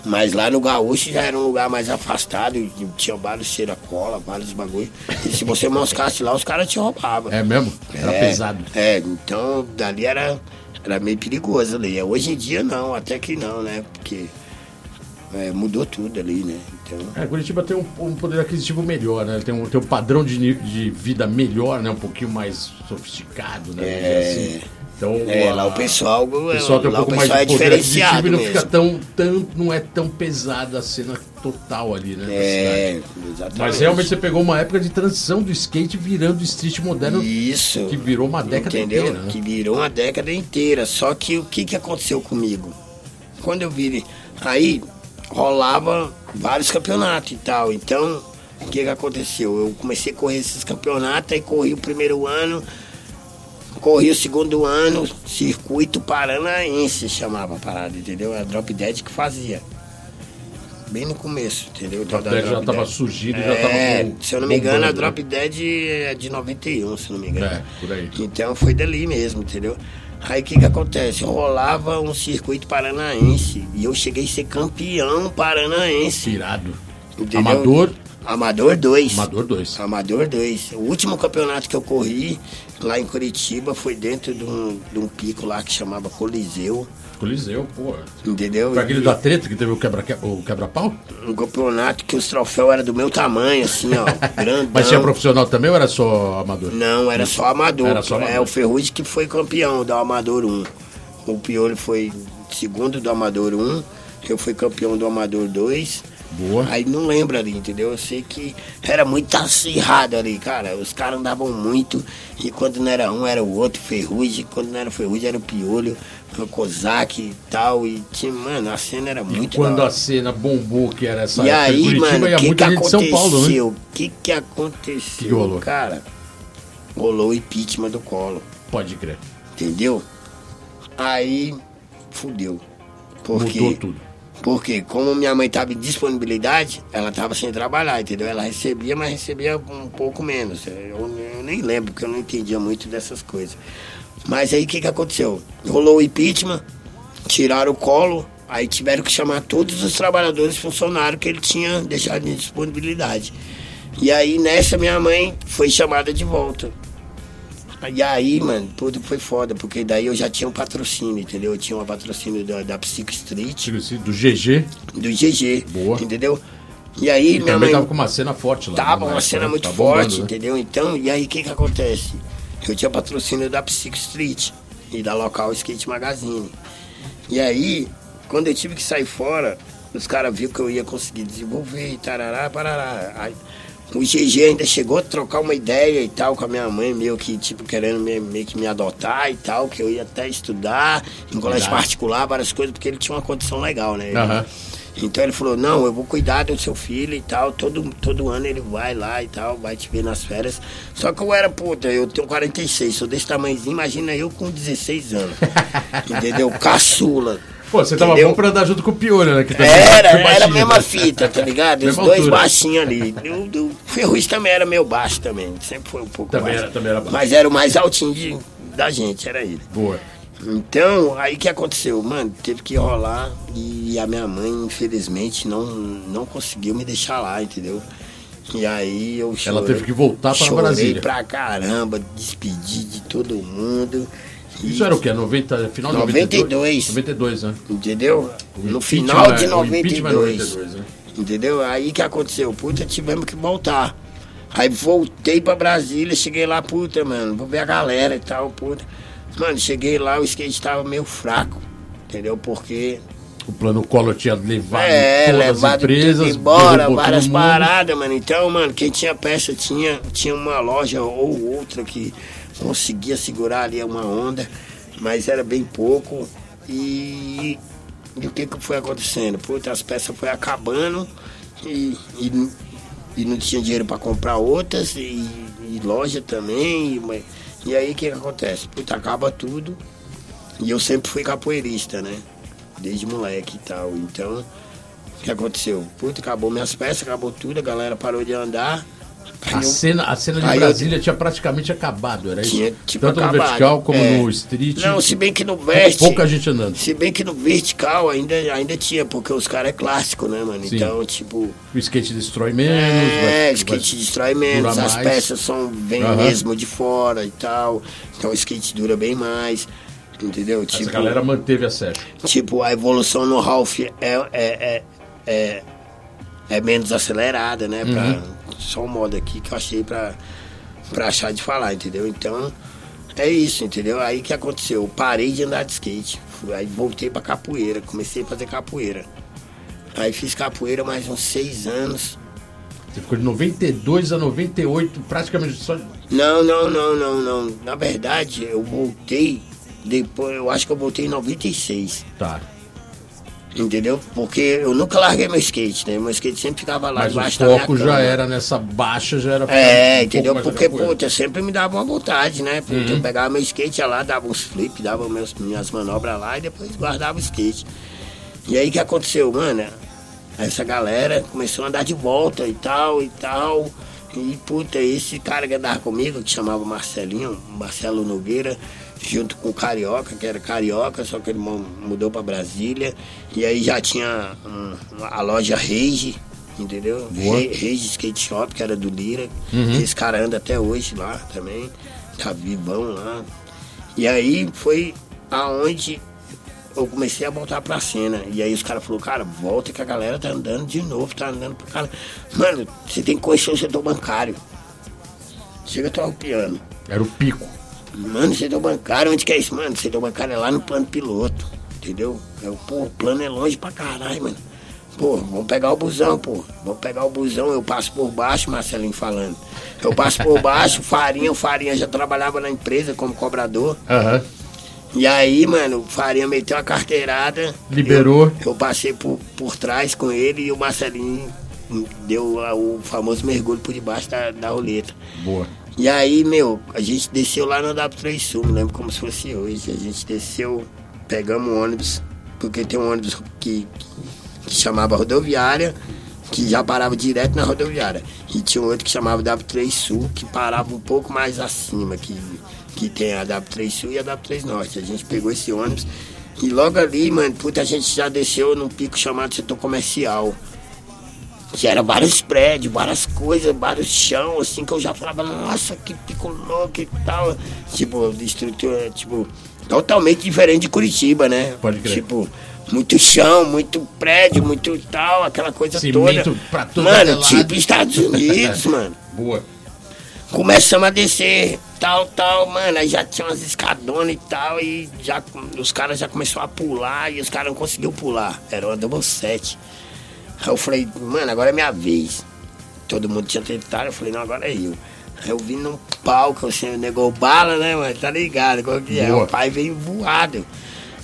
Mas lá no gaúcho já era um lugar mais afastado, tinha vários cheira-cola, vários bagulho. E se você moscasse lá, os caras te roubavam.
É mesmo? Era
É,
pesado.
É, então dali era, era meio perigoso ali. Hoje em dia não, até que não, né? Porque é, mudou tudo ali, né? Então.
É, Curitiba tem um, um poder aquisitivo melhor, né? Tem um, tem um padrão de, de vida melhor, né? Um pouquinho mais sofisticado, né? Dizer assim. Então,
É,
a-
lá o pessoal,
o pessoal tem um pouco mais de
é
poder aquisitivo
diferenciado
e não
mesmo.
fica tão, tão. Não é tão pesada a cena total ali, né?
É, exatamente.
Mas realmente você pegou uma época de transição do skate virando street moderno
Isso.
que virou uma década
entendeu?
inteira, né?
Que virou uma década inteira. Só que o que, que aconteceu comigo? Quando eu virei. Aí rolava vários campeonatos e tal. Então, o que, que aconteceu? Eu comecei a correr esses campeonatos, aí corri o primeiro ano, corri o segundo ano, circuito paranaense chamava a parada, entendeu? A Drop Dead que fazia. Bem no começo, entendeu?
Drop Dead já
Drop
tava
Dead.
surgido, já
É,
tava
Se eu não me engano, a
bombando, né?
Drop Dead é de 91, se não me engano.
É, por aí.
Então foi dali mesmo, entendeu? Aí o que que acontece? Rolava um circuito paranaense e eu cheguei a ser campeão paranaense.
Irado.
Entendeu?
Amador,
Amador 2.
Amador 2.
Amador 2. O último campeonato que eu corri lá em Curitiba foi dentro de um, de um pico lá que chamava Coliseu.
Coliseu, pô.
Entendeu?
Foi aquele da treta que teve o quebra- o quebra-pau?
Um campeonato que os troféus eram do meu tamanho, assim, ó. grandão.
Mas tinha profissional também ou era só amador?
Não, era só amador.
Era só amador.
É o Ferrugem que foi campeão do Amador 1. O Piolho foi segundo do Amador 1. Eu fui campeão do Amador 2.
Boa.
Aí não lembro ali, entendeu? Eu sei que era muito acirrado ali, cara. Os caras andavam muito. E quando não era um, era o outro, Ferrugem. Quando não era Ferrugem, era o Piolho, o Kozak e tal. E tinha, mano, a cena era muito
Quando
da
a cena bombou, que era essa
E
época
aí,
Curitiba,
mano, o que, que
né?
aconteceu? O que, que aconteceu,
Que que rolou?
cara? Rolou o impeachment do colo.
Pode crer.
Entendeu? Aí fudeu. Porque,
Mudou tudo.
Porque como minha mãe estava em disponibilidade, ela estava sem trabalhar, entendeu? Ela recebia, mas recebia um pouco menos. Eu, eu nem lembro, porque eu não entendia muito dessas coisas. Mas aí o que, que aconteceu? Rolou o impeachment, tiraram o colo, aí tiveram que chamar todos os trabalhadores funcionários que ele tinha deixado em disponibilidade. E aí nessa minha mãe foi chamada de volta. E aí, mano, tudo foi foda, porque daí eu já tinha um patrocínio, entendeu? Eu tinha um patrocínio da, da Psycho Street,
Do GG,
do GG,
Boa.
entendeu? E aí, minha
também
mãe
tava com uma cena forte lá.
tava
né?
uma cena
Tá
muito
bombando,
forte,
né?
entendeu? Então, e aí o que que acontece? Eu tinha patrocínio da Psycho Street e da Local Skate Magazine. E aí, quando eu tive que sair fora, os caras viram que eu ia conseguir desenvolver e tarará, parará. Aí, o GG ainda chegou a trocar uma ideia e tal com a minha mãe, meio que, tipo, querendo me- meio que me adotar e tal, que eu ia até estudar em colégio particular, várias coisas, porque ele tinha uma condição legal, né?
Aham.
Então ele falou, não, eu vou cuidar do seu filho e tal, todo, todo ano ele vai lá e tal, vai te ver nas férias. Só que eu era, puta, eu tenho 46, sou desse tamanhozinho, imagina eu com 16 anos. entendeu? Caçula.
Pô, você tava
Entendeu?
bom pra andar junto com o Piolho, né? Que também
Era,
foi
era a
baixinho,
mesma
né?
fita, tá ligado? Os dois
altura.
baixinhos ali. O do Ferrugem também era meio baixo também, sempre foi um pouco
Também
baixo.
era- também era baixo.
Mas era o mais altinho de- da gente, era ele.
Boa.
Então, aí que aconteceu? Mano, teve que rolar e a minha mãe, infelizmente, não, não conseguiu me deixar lá, entendeu? E aí eu chorei.
Ela teve que voltar para
chorei
Brasília.
pra caramba, despedi de todo mundo.
Isso era o quê? 90, final de
92.
92, né?
Entendeu? No final de
né? O impeachment é
92.
92, né?
Entendeu? Aí que aconteceu? Puta, tivemos que voltar. Aí voltei pra Brasília, cheguei lá, puta, mano, vou ver a galera e tal, puta. Mano, cheguei lá, o skate tava meio fraco, entendeu? Porque
O plano Collor tinha levado
é,
todas as
levado
empresas,
tudo embora, várias paradas, mano. Então, mano, quem tinha peça tinha, tinha uma loja ou outra que conseguia segurar ali uma onda, mas era bem pouco. E, e o que que foi acontecendo? Puta, as peças foi acabando e, e, e não tinha dinheiro para comprar outras e, e loja também. E, e aí o que que acontece? Puta, acaba tudo. E eu sempre fui capoeirista, né? Desde moleque e tal. Então, o que aconteceu? Puta, acabou minhas peças, acabou tudo, a galera parou de andar.
A
eu-
cena, a cena de
Aí eu-
Brasília tinha praticamente acabado, era isso?
Tinha, tipo,
Tanto
acabado.
no vertical como
É.
no street.
Não, se bem que no
pouca gente andando.
Se bem que no vertical ainda, ainda tinha, porque os caras é clássico, né, mano?
Sim.
Então, tipo.
O skate destrói menos.
É,
vai-
skate
vai
destrói menos, as
mais.
peças são vêm
Aham.
mesmo de fora e tal. Então o skate dura bem mais. Entendeu?
Essa
Tipo,
galera manteve a sério.
tipo, a evolução no Ralph é, é, é, é, é menos acelerada, né? Pra,
Uhum.
Só um modo aqui que eu achei pra, pra achar de falar, entendeu? Então, é isso, entendeu? Aí que aconteceu? Eu parei de andar de skate. Aí voltei pra capoeira, comecei a fazer capoeira. Aí fiz capoeira mais uns seis anos.
Você ficou de 92 a 98, praticamente só.
Não, não, não, não, não. Na verdade, eu voltei depois, eu acho que eu voltei em 96.
Tá.
Entendeu? Porque eu nunca larguei meu skate, né? Meu skate sempre ficava lá
Mas o
embaixo da minha
foco já era nessa baixa, já era. um
É,
pouco
entendeu? Porque, puta, sempre me dava uma vontade, né? Puta,
Uhum.
Eu pegava meu skate ia lá, dava uns flip, dava meus, minhas manobras lá e depois guardava o skate. E aí o que aconteceu, mano? Essa galera começou a andar de volta e tal e tal. E, puta, esse cara que andava comigo, que chamava Marcelinho, Marcelo Nogueira, junto com o Carioca, que era carioca, só que ele mu- mudou pra Brasília. E aí já tinha a loja Rage, entendeu? Re- Rage Skate Shop, que era do Lira. Esse cara anda até hoje lá também. Tá vivão lá. E aí foi aonde eu comecei a voltar pra cena. E aí os caras falaram, cara, volta que a galera tá andando de novo, tá andando pro cara. Mano, você tem que conhecer o setor bancário. Chega a o piano.
Era o pico.
Mano, setor bancário, onde que é isso? Mano, setor bancário é lá no plano piloto, entendeu? É, o- pô, o plano é longe pra caralho, mano. Pô, vamos pegar o busão, pô. Vamos pegar o busão, eu passo por baixo, Marcelinho falando. Eu passo por baixo, Farinha, o Farinha já trabalhava na empresa como cobrador.
Aham.
E aí, mano, o Farinha meteu a carteirada.
Liberou.
Eu, eu passei por, por trás com ele e o Marcelinho deu o famoso mergulho por debaixo da, da roleta.
Boa.
E aí, meu, a gente desceu lá no W3 Sul, me lembro como se fosse hoje. A gente desceu, pegamos um ônibus, porque tem um ônibus que, que chamava rodoviária, que já parava direto na rodoviária. E tinha um outro que chamava W3 Sul, que parava um pouco mais acima, que, que tem a W3 Sul e a W3 Norte. A gente pegou esse ônibus e logo ali, mano, puta, a gente já desceu num pico chamado setor comercial. Que era vários prédios, várias coisas, vários chão, assim, que eu já falava, nossa, que pico louco e tal. Tipo, de estrutura, tipo, totalmente diferente de Curitiba, né?
Pode crer.
Tipo, muito chão, muito prédio, muito tal, aquela coisa
Cimento
toda.
pra é
Mano,
lado.
tipo Estados Unidos, mano.
Boa.
Começamos a descer, tal, tal, mano. Aí já tinha umas escadonas e tal, e já, os caras já começaram a pular e os caras não conseguiam pular. Era uma double set. Aí eu falei, mano, agora é minha vez. Todo mundo tinha tentado, eu falei, não, agora é eu. Aí eu vim num palco, assim, negou bala, né, mano? Tá ligado? Qual que é? O pai veio voado.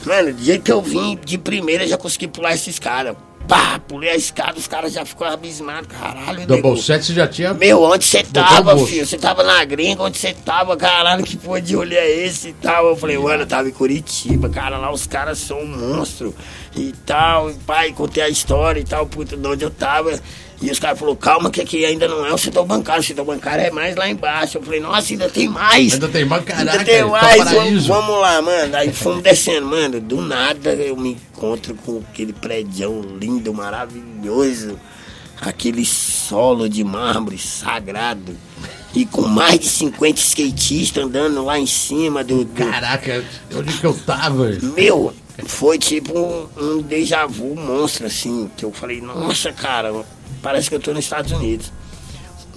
Mano, do jeito que eu vim, de primeira, já consegui pular esses caras. Pá, pulei a escada, os caras já ficou abismados. Caralho,
Double
nego.
set você já tinha.
Meu, onde você tava, filho? Você tava na gringa, onde você tava? Caralho, que porra de olho é esse e tal? Eu falei, mano, eu tava em Curitiba, cara, lá os caras são um monstro e tal. E pai, contei a história e tal, puta, de onde eu tava. E os caras falaram, calma, que aqui ainda não é o setor bancário, o setor bancário é mais lá embaixo. Eu falei, nossa, ainda tem mais.
Ainda tem mais, caraca,
Ainda tem
tá
mais, vamos,
paraíso.
vamos lá, mano. Aí fomos descendo, mano. Do nada eu me encontro com aquele prédio lindo, maravilhoso. Aquele solo de mármore sagrado. E com mais de 50 skatistas andando lá em cima do. do-
Caraca, onde que eu tava?
Meu, foi tipo um, um déjà vu monstro, assim. Que eu falei, nossa, cara, parece que eu tô nos Estados Unidos.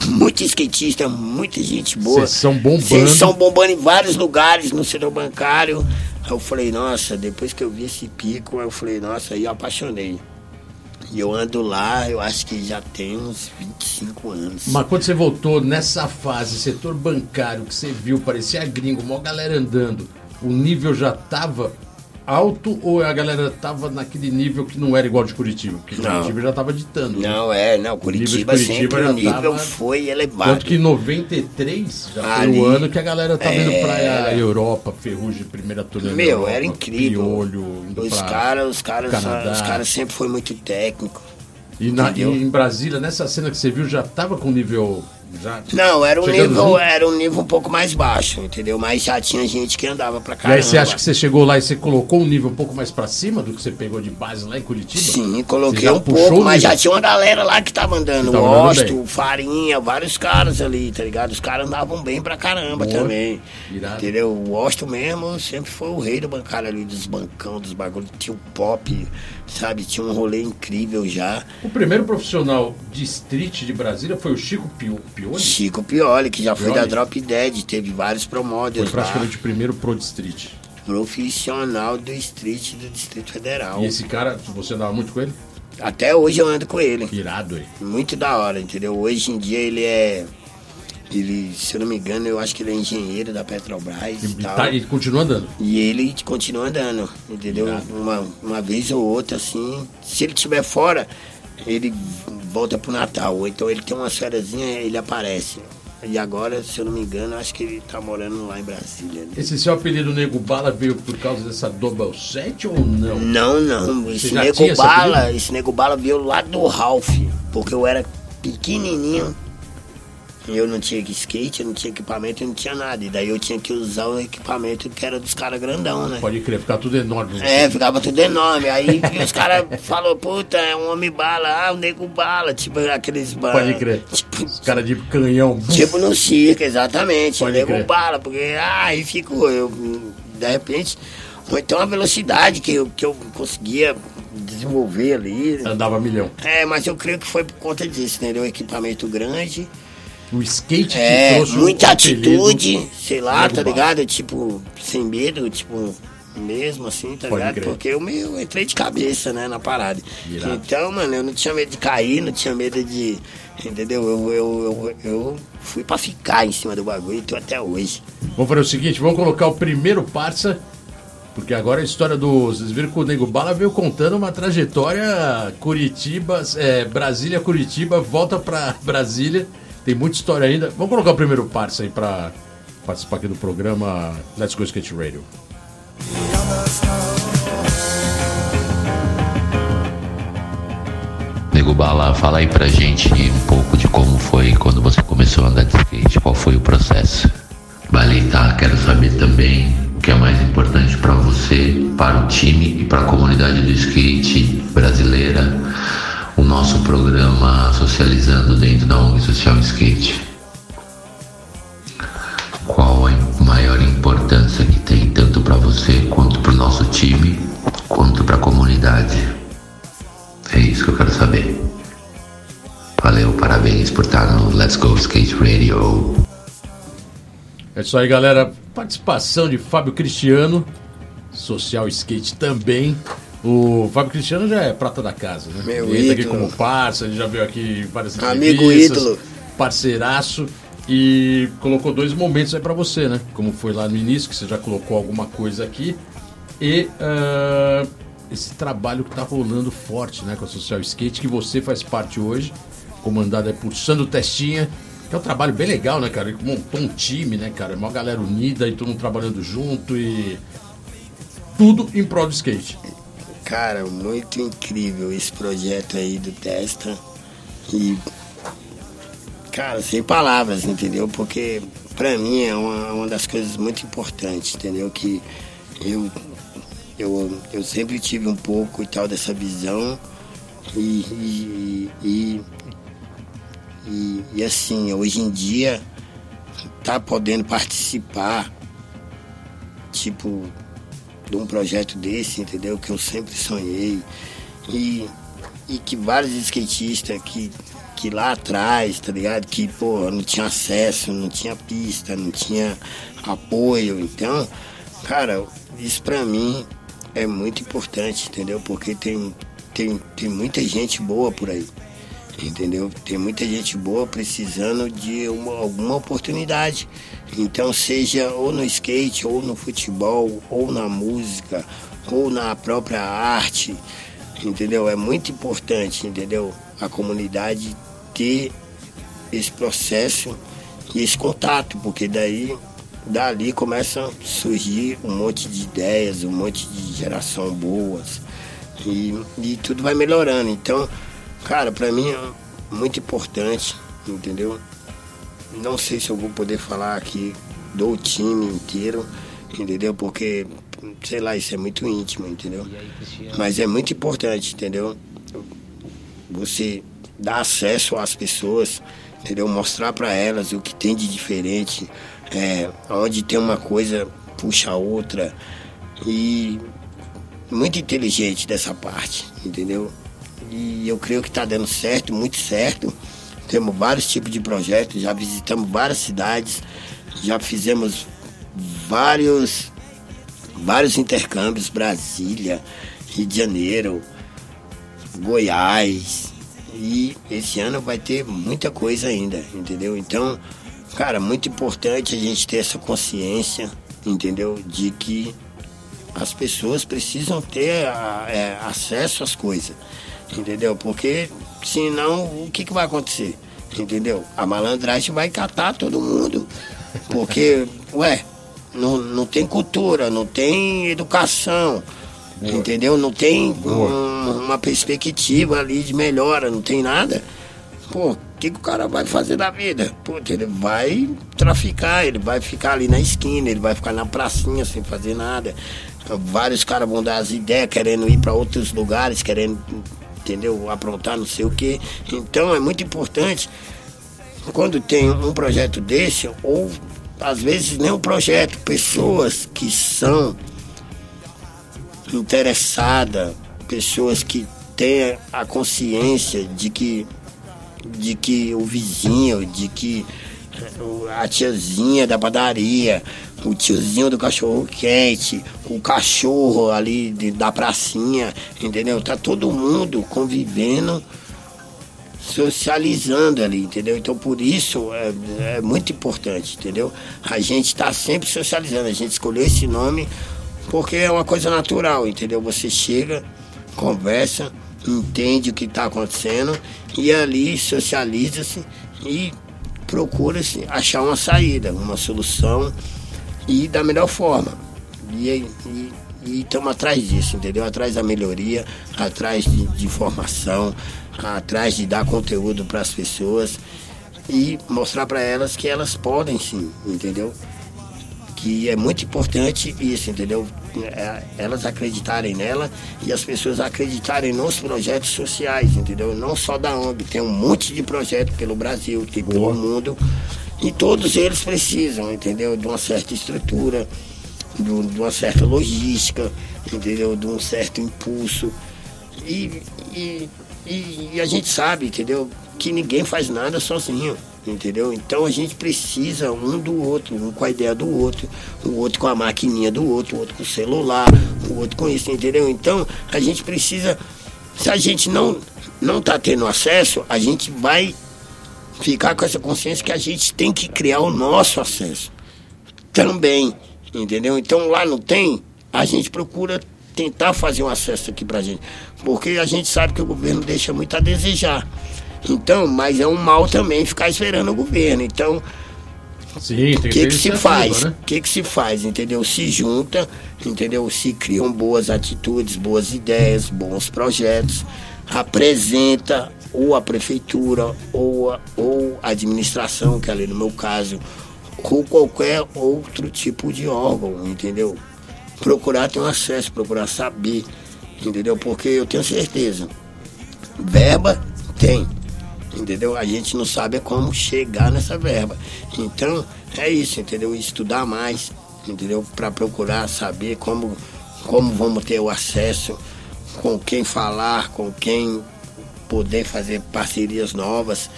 Muito skatista, muita gente boa.
Vocês são bombando.
Vocês são bombando em vários lugares no setor bancário. Eu falei, nossa, depois que eu vi esse pico, eu falei, nossa, aí eu apaixonei. E eu ando lá, eu acho que já tem uns 25 anos.
Mas quando você voltou nessa fase, setor bancário, que você viu, parecia gringo, mó galera andando, o nível já tava alto ou a galera tava naquele nível que não era igual de Curitiba? Porque
Não.
Curitiba já tava ditando. né?
Não, é, não,
nível de
Curitiba,
Curitiba
sempre o nível
tava-
foi elevado.
Tanto que em 93 já foi
Ali-
o ano que a galera tá vendo
É.
praia Europa, Ferrugem, primeira turnê
Meu,
Europa,
era incrível.
Piolho, indo
os
pra
caras, os caras, os caras sempre foi muito técnico.
E, na, e em Brasília, nessa cena que você viu, já tava com nível. Já...
Não, era um
Chegando
nível,
junto?
era um nível um pouco mais baixo, entendeu? Mas já tinha gente que andava pra
E
caramba.
aí você acha que você chegou lá e você colocou um nível um pouco mais pra cima do que você pegou de base lá em Curitiba?
Sim, coloquei um pouco, mas já tinha uma galera lá que tava andando. O Osto, Farinha, vários caras ali, tá ligado? Os caras andavam bem pra caramba
Boa.
também.
Irado.
Entendeu? O Osto mesmo sempre foi o rei do bancário ali, dos bancão, dos bagulhos. Tinha o pop, sabe? Tinha um rolê incrível já.
O primeiro profissional de street de Brasília foi o Chico Pio, Pione?
Chico Pioli, que já foi
Pioli.
da Drop Dead, teve vários
Foi
promoters lá.
praticamente o primeiro pro street.
Profissional do Street do Distrito Federal.
E esse cara, você andava muito com ele?
Até hoje eu ando com ele.
Irado aí.
Muito da hora, entendeu? Hoje em dia ele é. Ele, se eu não me engano, eu acho que ele é engenheiro da Petrobras
E,
e, tal.
tá- e continua andando.
E ele continua andando, entendeu?
Irado.
Uma, uma vez ou outra, assim. Se ele estiver fora, ele volta pro Natal. Ou então ele tem uma férias, ele aparece. E agora, se eu não me engano, acho que ele tá morando lá em Brasília. né?
Esse seu apelido Nego Bala veio por causa dessa Double Set ou não?
Não, não. Esse nego bala, esse nego bala veio lá do Ralph, porque eu era pequenininho. Eu não tinha skate, eu não tinha equipamento, eu não tinha nada. E daí eu tinha que usar o equipamento que era dos caras grandão, né?
Pode crer, ficar tudo enorme.
É, ficava tudo enorme. Aí os caras falaram, puta, é um homem bala, ah, um nego bala, tipo aqueles ba-
Pode crer.
Tipo,
Os caras de canhão.
Tipo no circo, exatamente.
Pode
nego
crer.
bala, porque ah, aí ficou, eu, de repente, foi tão a velocidade que eu, que eu conseguia desenvolver ali.
Andava milhão.
É, mas eu creio que foi por conta disso, entendeu? Equipamento grande,
O skate que
é,
trouxe
muita
apelido
atitude, sei lá, tá ligado? Tipo, sem medo, tipo, mesmo assim, tá
Pode
ligado?
crer.
Porque eu, meio, entrei de cabeça, né, na parada.
Irado.
Então, mano, eu não tinha medo de cair, não tinha medo de. Entendeu? Eu, eu, eu, eu fui pra ficar em cima do bagulho e tô até hoje.
Vamos fazer o seguinte, vamos colocar o primeiro parça, porque agora a história do... Vocês que o Nego Bala veio contando uma trajetória Curitiba, é, Brasília, Curitiba, volta pra Brasília, tem muita história ainda. Vamos colocar o primeiro parça aí pra participar aqui do programa Let's Go Skate Radio.
Nego Bala, fala aí pra gente um pouco de como foi quando você começou a andar de skate, qual foi o processo. Vale, tá? Quero saber também o que é mais importante pra você, para o time e para a comunidade do skate brasileira, o nosso programa Socializando dentro da ONG Social Skate. Qual a maior importância que tem tanto pra você quanto pro nosso time, quanto pra comunidade? É isso que eu quero saber. Valeu, parabéns por estar no Let's Go Skate Radio.
É isso aí, galera. Participação de Fábio Cristiano, Social Skate também. O Fábio Cristiano já é prata da casa, né?
Meu
ele entra aqui
ídolo.
como parça, ele já veio aqui em várias
Amigo
entrevistas,
ídolo.
Parceiraço. E colocou dois momentos aí pra você, né? Como foi lá no início, que você já colocou alguma coisa aqui. E ah, esse trabalho que tá rolando forte, né? Com a Social Skate, que você faz parte hoje, comandado aí por Sandro Testinha. Que é um trabalho bem legal, né, cara? Ele montou um time, né, cara? Uma galera unida e todo mundo trabalhando junto e. Tudo em prol do skate.
Cara, muito incrível esse projeto aí do Testa. E. Cara, sem palavras, entendeu? Porque pra mim é uma, uma das coisas muito importantes, entendeu? Que eu, eu, eu sempre tive um pouco e tal dessa visão. E, e, e, e, assim, hoje em dia, tá podendo participar, tipo, de um projeto desse, entendeu? Que eu sempre sonhei. E, e que vários skatistas que, que lá atrás, tá ligado? Que, pô, não tinha acesso, não tinha pista, não tinha apoio. Então, cara, isso pra mim é muito importante, entendeu? Porque tem, tem, tem muita gente boa por aí. Entendeu? Tem muita gente boa precisando de uma, alguma oportunidade. Então, seja ou no skate, ou no futebol, ou na música, ou na própria arte, entendeu? É muito importante, entendeu? A comunidade ter esse processo e esse contato, porque daí dali começa a surgir um monte de ideias, um monte de geração boas e, e tudo vai melhorando. Então, cara, para mim é muito importante, entendeu? Não sei se eu vou poder falar aqui do time inteiro, entendeu? Porque, sei lá, isso é muito íntimo, entendeu? Mas é muito importante, entendeu? Você dar acesso às pessoas, entendeu? Mostrar para elas o que tem de diferente, é, onde tem uma coisa puxa a outra e muito inteligente dessa parte, entendeu? E eu creio que está dando certo, muito certo. Temos vários tipos de projetos, já visitamos várias cidades, já fizemos vários, vários intercâmbios, Brasília, Rio de Janeiro, Goiás. E esse ano vai ter muita coisa ainda, entendeu? Então, cara, muito importante a gente ter essa consciência, entendeu? De que as pessoas precisam ter é, acesso às coisas, entendeu? Porque senão o que, que vai acontecer? Entendeu? A malandragem vai catar todo mundo. Porque, ué, não, não tem cultura, não tem educação, Boa. entendeu? Não tem um, uma perspectiva ali de melhora, não tem nada. Pô, o que, que o cara vai fazer da vida? Pô, ele vai traficar, ele vai ficar ali na esquina, ele vai ficar na pracinha sem fazer nada. Vários caras vão dar as ideias querendo ir para outros lugares, querendo, entendeu? Aprontar não sei o quê. Então é muito importante quando tem um projeto desse, ou às vezes nem um projeto, pessoas que são interessadas, pessoas que têm a consciência de que, de que o vizinho, de que a tiazinha da padaria, o tiozinho do cachorro quente, o cachorro ali de, da pracinha, entendeu? Tá todo mundo convivendo socializando ali, entendeu? Então por isso é, é muito importante, entendeu? A gente está sempre socializando, a gente escolheu esse nome porque é uma coisa natural, entendeu? Você chega, conversa, entende o que está acontecendo e ali socializa-se e procura-se achar uma saída, uma solução e da melhor forma. E, estamos atrás disso, entendeu? Atrás da melhoria, atrás de, de formação, atrás de dar conteúdo para as pessoas e mostrar para elas que elas podem sim, entendeu? Que é muito importante isso, entendeu? É, elas acreditarem nela e as pessoas acreditarem nos projetos sociais, entendeu? Não só da ONG, tem um monte de projetos pelo Brasil, tem pelo mundo, e todos eles precisam, entendeu? De uma certa estrutura, de uma certa logística, entendeu? De um certo impulso. E, e e, e, a gente sabe, entendeu? Que ninguém faz nada sozinho, entendeu? Então a gente precisa um do outro, um com a ideia do outro, o outro com a maquininha do outro, o outro com o celular, o outro com isso, entendeu? Então a gente precisa, se a gente não não tá tendo acesso, a gente vai ficar com essa consciência que a gente tem que criar o nosso acesso também, entendeu? Então lá não tem, a gente procura tentar fazer um acesso aqui pra gente. Porque a gente sabe que o governo deixa muito a desejar. Então, mas é um mal também ficar esperando o governo. Então, o que, que se faz? O né? que, que se faz, entendeu? Se junta, entendeu? Se criam boas atitudes, boas ideias, bons projetos, apresenta ou a prefeitura ou a, ou a administração, que ali no meu caso, ou qualquer outro tipo de órgão, entendeu? procurar ter um acesso, procurar saber, entendeu? Porque eu tenho certeza, verba tem, entendeu? A gente não sabe como chegar nessa verba. Então, é isso, entendeu? Estudar mais, entendeu? Para procurar saber como, como vamos ter o acesso, com quem falar, com quem poder fazer parcerias novas.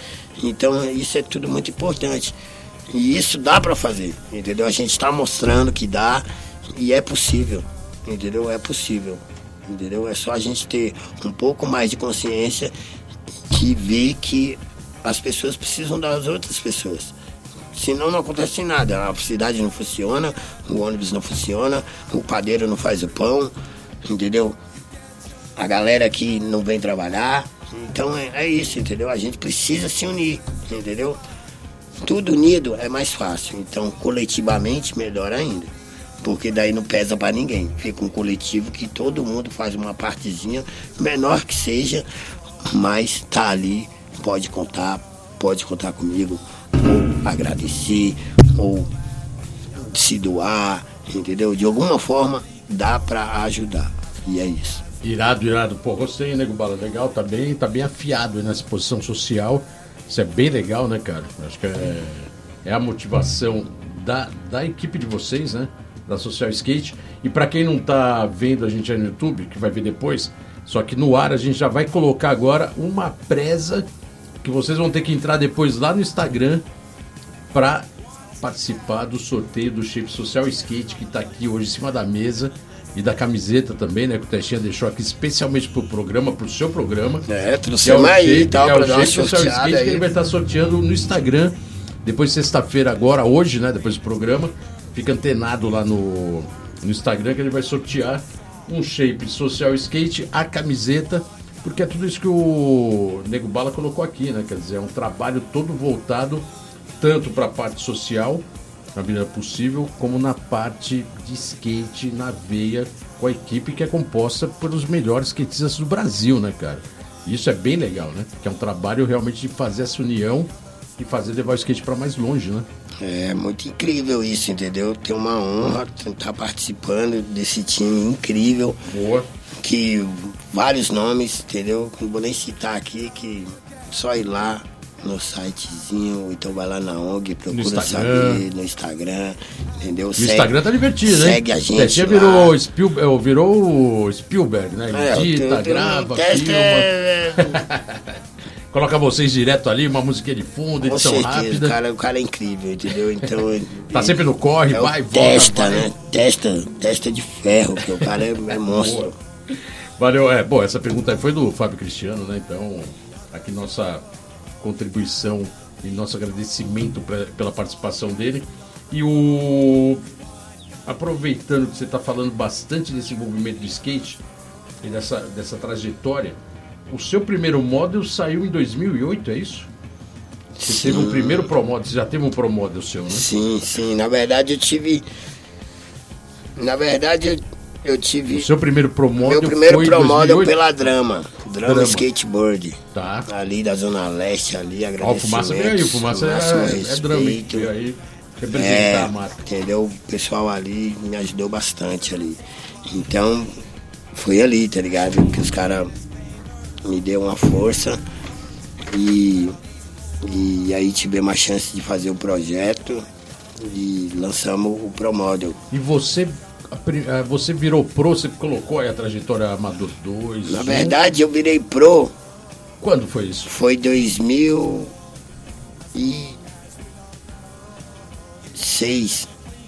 Então, isso é tudo muito importante. E isso dá para fazer, entendeu? A gente está mostrando que dá e é possível, entendeu? É possível. entendeu? É só a gente ter um pouco mais de consciência de ver que as pessoas precisam das outras pessoas. Senão não acontece nada. A cidade não funciona, o ônibus não funciona, o padeiro não faz o pão, entendeu? A galera aqui não vem trabalhar. Então é, é isso, entendeu? A gente precisa se unir, entendeu? Tudo unido é mais fácil. Então, coletivamente, melhor ainda. Porque daí não pesa para ninguém. Fica um coletivo que todo mundo faz uma partezinha, menor que seja, mas tá ali, pode contar, pode contar comigo, ou agradecer, ou se doar, entendeu? De alguma forma dá para ajudar. E é isso.
Irado, irado. Pô, gostei, nego Bala. Legal, tá bem, tá bem afiado nessa posição social. Isso é bem legal, né, cara? Acho que é, é a motivação da, da equipe de vocês, né? Da Social Skate. E para quem não tá vendo a gente aí no YouTube, que vai ver depois, só que no ar a gente já vai colocar agora uma presa que vocês vão ter que entrar depois lá no Instagram para participar do sorteio do Shape Social Skate que está aqui hoje em cima da mesa e da camiseta também, né? Que o Testinha deixou aqui especialmente pro programa, pro seu programa.
É, trouxemos
é
aí e tal,
é
pra
o
dar
Social Skate que
aí.
ele vai estar sorteando no Instagram. Depois sexta-feira agora, hoje, né? Depois do programa. Fica antenado lá no, no Instagram que ele vai sortear um shape social skate, a camiseta, porque é tudo isso que o Nego Bala colocou aqui, né? Quer dizer, é um trabalho todo voltado tanto para a parte social, na medida possível, como na parte de skate na veia com a equipe que é composta pelos melhores skatistas do Brasil, né, cara? Isso é bem legal, né? Que é um trabalho realmente de fazer essa união e fazer levar o skate para mais longe, né?
É muito incrível isso, entendeu? Tem uma honra estar participando desse time incrível.
Boa.
Que vários nomes, entendeu? Não vou nem citar aqui, que só ir lá no sitezinho, ou então vai lá na ONG, procura saber no Instagram, entendeu?
O Instagram tá divertido, hein?
Segue a gente.
Testinha
lá.
virou, Spiel, é, virou o Spielberg, né?
É,
Edita,
tenho-
grava, filma.
é-
Coloca vocês direto ali, uma musiquinha de fundo,
Com
edição
certeza,
rápida.
o cara, o cara é incrível, entendeu? Então.
Tá sempre no corre,
é
vai, volta.
testa, né? Testa, testa de ferro, porque o cara é, é monstro.
Valeu, é, bom, essa pergunta foi do Fábio Cristiano, né? Então, aqui nossa contribuição e nosso agradecimento pra- pela participação dele. E o. Aproveitando que você está falando bastante desse envolvimento do skate e dessa, dessa trajetória, o seu primeiro model saiu em 2008, é isso? Você teve um primeiro Pro Model, você já teve um Pro Model seu, né?
Sim, sim. Na verdade eu tive. Na verdade eu, eu tive.
O seu primeiro Pro Model
Meu primeiro
foi em
pro model
2008?
pela Drama. Drama,
Drama.
Skateboard.
Tá.
Ali da Zona Leste, ali,
Ó, o
agradecimento.
Fumaça veio aí, o Fumaça é, é drama, hein? Veio aí representar
É,
a marca.
entendeu? O pessoal ali me ajudou bastante ali. Então, foi ali, tá ligado? Que os caras me deu uma força e, e aí tivemos a chance de fazer o projeto e lançamos o Pro Model.
E você, você virou pro, você colocou aí a trajetória Amador 2.
Na verdade, eu virei pro,
Quando foi isso?
foi 2006.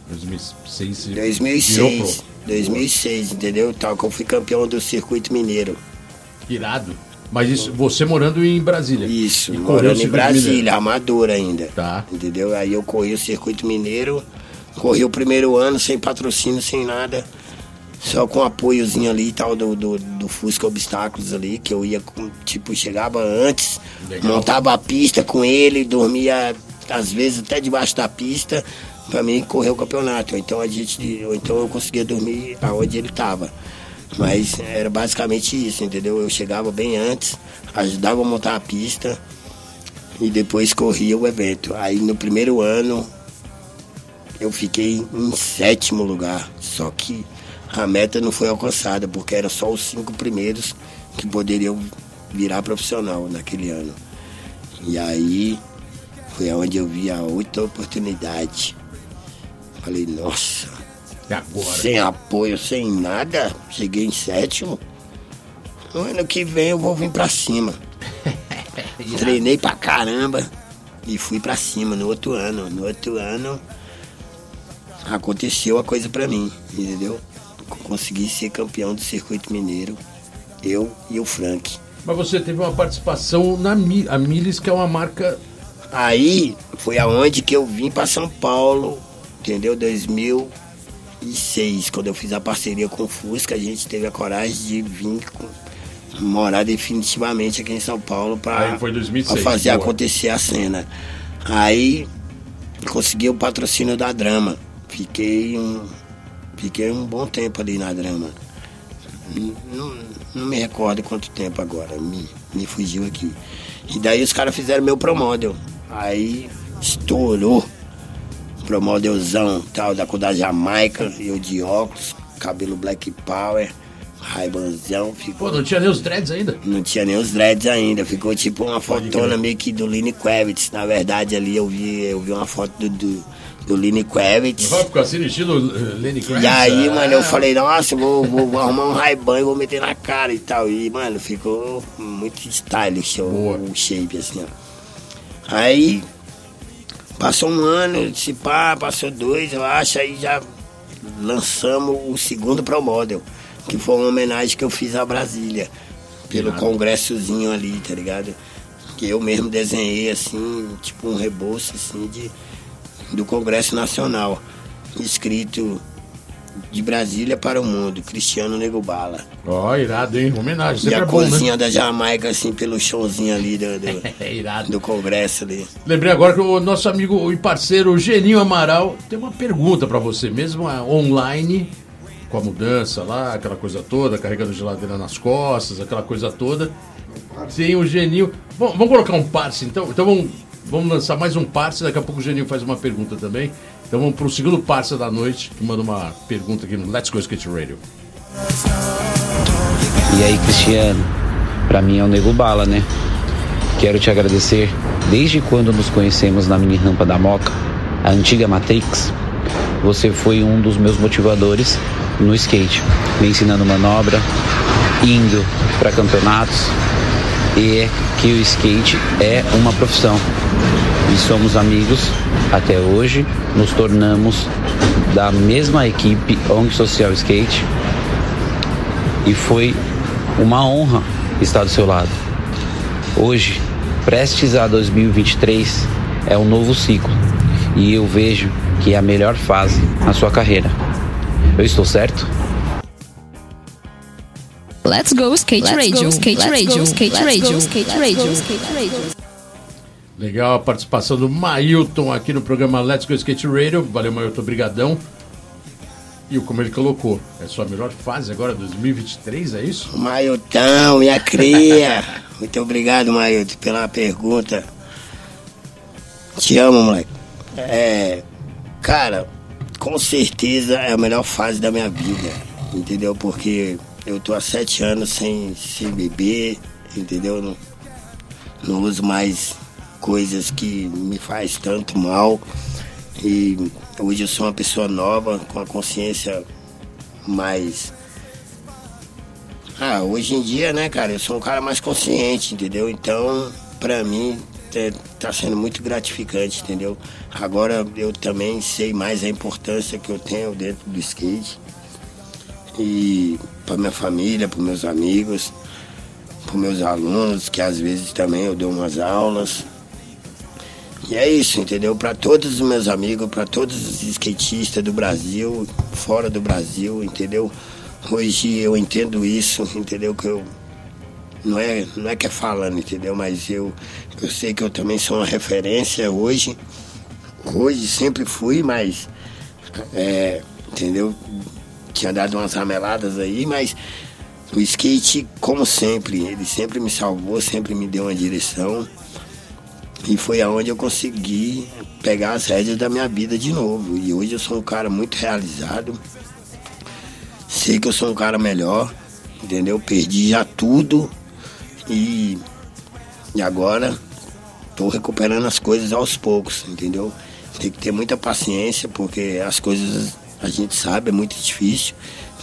2006. você virou
2006.
pro.
2006, entendeu? Tal que eu fui campeão do circuito mineiro.
Irado. Mas isso, você morando em Brasília.
Isso, morando em Brasília,
mineiro.
amador ainda.
Tá.
Entendeu? Aí eu corri o circuito mineiro, corri o primeiro ano sem patrocínio, sem nada. Só com apoiozinho ali e tal do, do, do Fusca Obstáculos ali, que eu ia, tipo, chegava antes,
Legal.
montava a pista com ele, dormia às vezes até debaixo da pista, pra mim correr o campeonato. Então a gente, então eu conseguia dormir aonde ele tava. Mas era basicamente isso, entendeu? Eu chegava bem antes, ajudava a montar a pista e depois corria o evento. Aí no primeiro ano eu fiquei em sétimo lugar, só que a meta não foi alcançada, porque era só os cinco primeiros que poderiam virar profissional naquele ano. E aí foi onde eu vi a outra oportunidade. Falei, nossa,
agora?
sem apoio, sem nada, cheguei em sétimo. No ano que vem eu vou vir pra cima. Treinei pra caramba e fui pra cima no outro ano. No outro ano aconteceu a coisa pra mim, entendeu? consegui ser campeão do circuito mineiro, eu e o Frank.
Mas você teve uma participação na Mi- a Miles, que é uma marca.
Aí foi aonde que eu vim para São Paulo, entendeu? 2006, quando eu fiz a parceria com o Fusca, a gente teve a coragem de vir morar definitivamente aqui em São Paulo para
Aí foi 2006,
fazer
boa.
acontecer a cena. Aí consegui o patrocínio da Drama. Fiquei um, fiquei um bom tempo ali na Drama. Não, não- não me recordo quanto tempo agora, me, me fugiu aqui. E daí os caras fizeram meu promodel. Aí estourou. Promodelzão tal, da cor da Jamaica, eu de óculos, cabelo black power, raibanzão, ficou.
Pô, não tinha nem os dreads ainda.
Não tinha nem os dreads ainda, ficou tipo uma fotona meio que do Lenny Kravitz. Na verdade ali eu vi, eu vi uma foto do, do, do Lenny Kravitz.
Vai ficar assim, estilo eh, Lenny Kravitz.
E aí,
ah,
mano, eu falei, nossa, vou, vou, vou arrumar um Ray-Ban e vou meter na cara e tal. E, mano, ficou muito stylish o, o shape, assim, ó. Aí, passou um ano, se pá, passou dois, eu acho, aí já lançamos o segundo Pro Model, que foi uma homenagem que eu fiz a Brasília, pelo
Irado.
congressozinho ali, tá ligado? Que eu mesmo desenhei, assim, tipo um rebolso, assim, de, do Congresso Nacional, escrito de Brasília para o mundo, Cristiano Nego Bala.
Ó, irado, hein? Homenagem.
E
Sempre
a
é né?
cozinha da Jamaica, assim, pelo showzinho ali do, do,
É irado.
do Congresso ali.
Lembrei agora que o nosso amigo e parceiro Geninho Amaral tem uma pergunta pra você, mesmo ah, online, com a mudança lá, aquela coisa toda, carregando geladeira nas costas, aquela coisa toda. Tem o Geninho. Bom, vamos colocar um parse então? Então vamos, vamos lançar mais um parse, daqui a pouco o Geninho faz uma pergunta também. Então vamos pro segundo parse da noite, que manda uma pergunta aqui no Let's Go Skate Radio.
E aí, Cristiano? Pra mim é o Nego Bala, né? Quero te agradecer desde quando nos conhecemos na mini rampa da Moca, a antiga Matrix. Você foi um dos meus motivadores no skate, me ensinando manobra, indo para campeonatos e é que o skate é uma profissão. E somos amigos até hoje, nos tornamos da mesma equipe ONG Social Skate e foi uma honra estar do seu lado. Hoje, prestes a 2023, é um novo ciclo e eu vejo que é a melhor fase na sua carreira. Eu estou certo?
Let's go skate radio, skate radio, skate radio, skate radio, skate radio.
Legal a participação do Mailton aqui no programa Let's Go Skate Radio. Valeu, Mailton, brigadão. E como ele colocou, é sua melhor fase agora, 2023, é isso?
Mailton, minha cria. Muito obrigado, Mailton, pela pergunta. Te amo, moleque. É, cara, com certeza é a melhor fase da minha vida, entendeu? Porque eu tô há sete anos sem, sem beber, entendeu? Não, não uso mais coisas que me faz tanto mal. E hoje eu sou uma pessoa nova, com a consciência mais ah, hoje em dia, né, cara, eu sou um cara mais consciente, entendeu? Então, pra mim, é, tá sendo muito gratificante, entendeu? Agora eu também sei mais a importância que eu tenho dentro do skate. E pra minha família, pros meus amigos, pros meus alunos, que às vezes também eu dou umas aulas. E é isso, entendeu? Para todos os meus amigos, para todos os skatistas do Brasil, fora do Brasil, entendeu? Hoje eu entendo isso, entendeu? Que eu não é, não é que é falando, entendeu? Mas eu, eu sei que eu também sou uma referência hoje. Hoje sempre fui, mas é, entendeu? Tinha dado umas rameladas aí, mas o skate, como sempre, ele sempre me salvou, sempre me deu uma direção. E foi aonde eu consegui pegar as rédeas da minha vida de novo. E hoje eu sou um cara muito realizado. Sei que eu sou um cara melhor, entendeu? Perdi já tudo e, e agora tô recuperando as coisas aos poucos, entendeu? Tem que ter muita paciência porque as coisas a gente sabe, é muito difícil,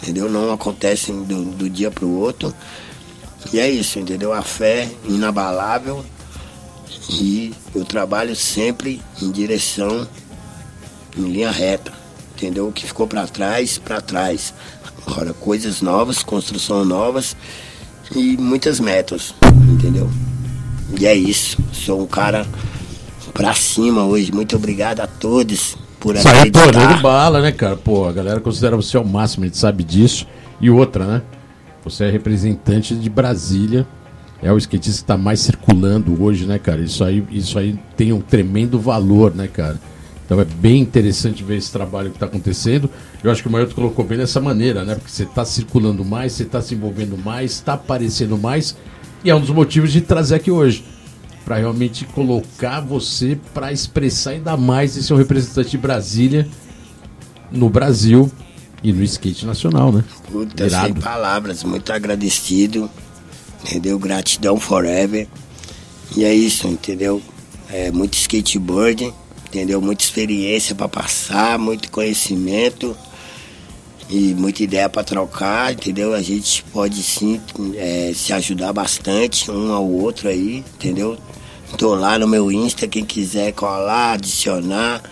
entendeu? Não acontecem do, do dia pro outro. E é isso, entendeu? A fé inabalável e eu trabalho sempre em direção, em linha reta, entendeu? O que ficou para trás, para trás. Agora, coisas novas, construção novas e muitas metas, entendeu? E é isso. Sou um cara pra cima hoje. Muito obrigado a todos por
pô,
acreditar.
nego bala, né, cara? Pô, a galera considera você ao máximo, a gente sabe disso. E outra, né? Você é representante de Brasília. É o skatista que tá mais circulando hoje, né, cara? Isso aí, isso aí tem um tremendo valor, né, cara? Então é bem interessante ver esse trabalho que está acontecendo. Eu acho que o Maioto colocou bem dessa maneira, né? Porque você está circulando mais, você está se envolvendo mais, está aparecendo mais. E é um dos motivos de trazer aqui hoje. Para realmente colocar você para expressar ainda mais e ser um representante de Brasília no Brasil e no skate nacional, né?
Puta, sem palavras, muito agradecido, entendeu? Gratidão forever. E é isso, entendeu? É muito skateboard, entendeu? Muita experiência para passar, muito conhecimento e muita ideia para trocar, entendeu? A gente pode sim é, se ajudar bastante um ao outro aí, entendeu? Tô lá no meu Insta, quem quiser colar, adicionar.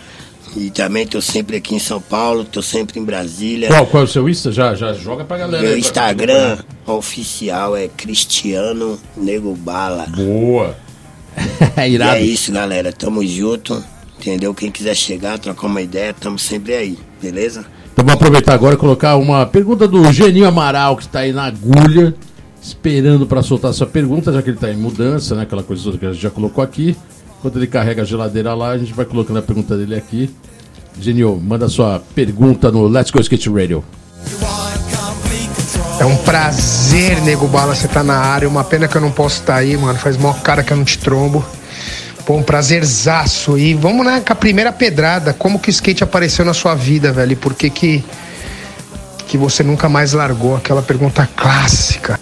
E também tô sempre aqui em São Paulo, tô sempre em Brasília.
Qual, qual é o seu Insta? Já, já joga pra galera.
Meu
aí pra-
Instagram oficial é Cristiano Nego Bala.
Boa. é
E
irado.
é isso, galera. Tamo junto. Entendeu? Quem quiser chegar, trocar uma ideia, tamo sempre aí, beleza?
Então vamos aproveitar agora e colocar uma pergunta do Geninho Amaral, que está aí na agulha, esperando para soltar sua pergunta, já que ele está em mudança, né? Aquela coisa que a gente já colocou aqui. Enquanto ele carrega a geladeira lá, a gente vai colocando a pergunta dele aqui. Genio, manda sua pergunta no Let's Go Skate Radio.
É um prazer, Nego Bala, você tá na área. Uma pena que eu não posso estar aí, mano. Faz mó cara que eu não te trombo. Pô, um prazerzaço. E vamos né, com a primeira pedrada. Como que o skate apareceu na sua vida, velho? E por que que, que você nunca mais largou? Aquela pergunta clássica.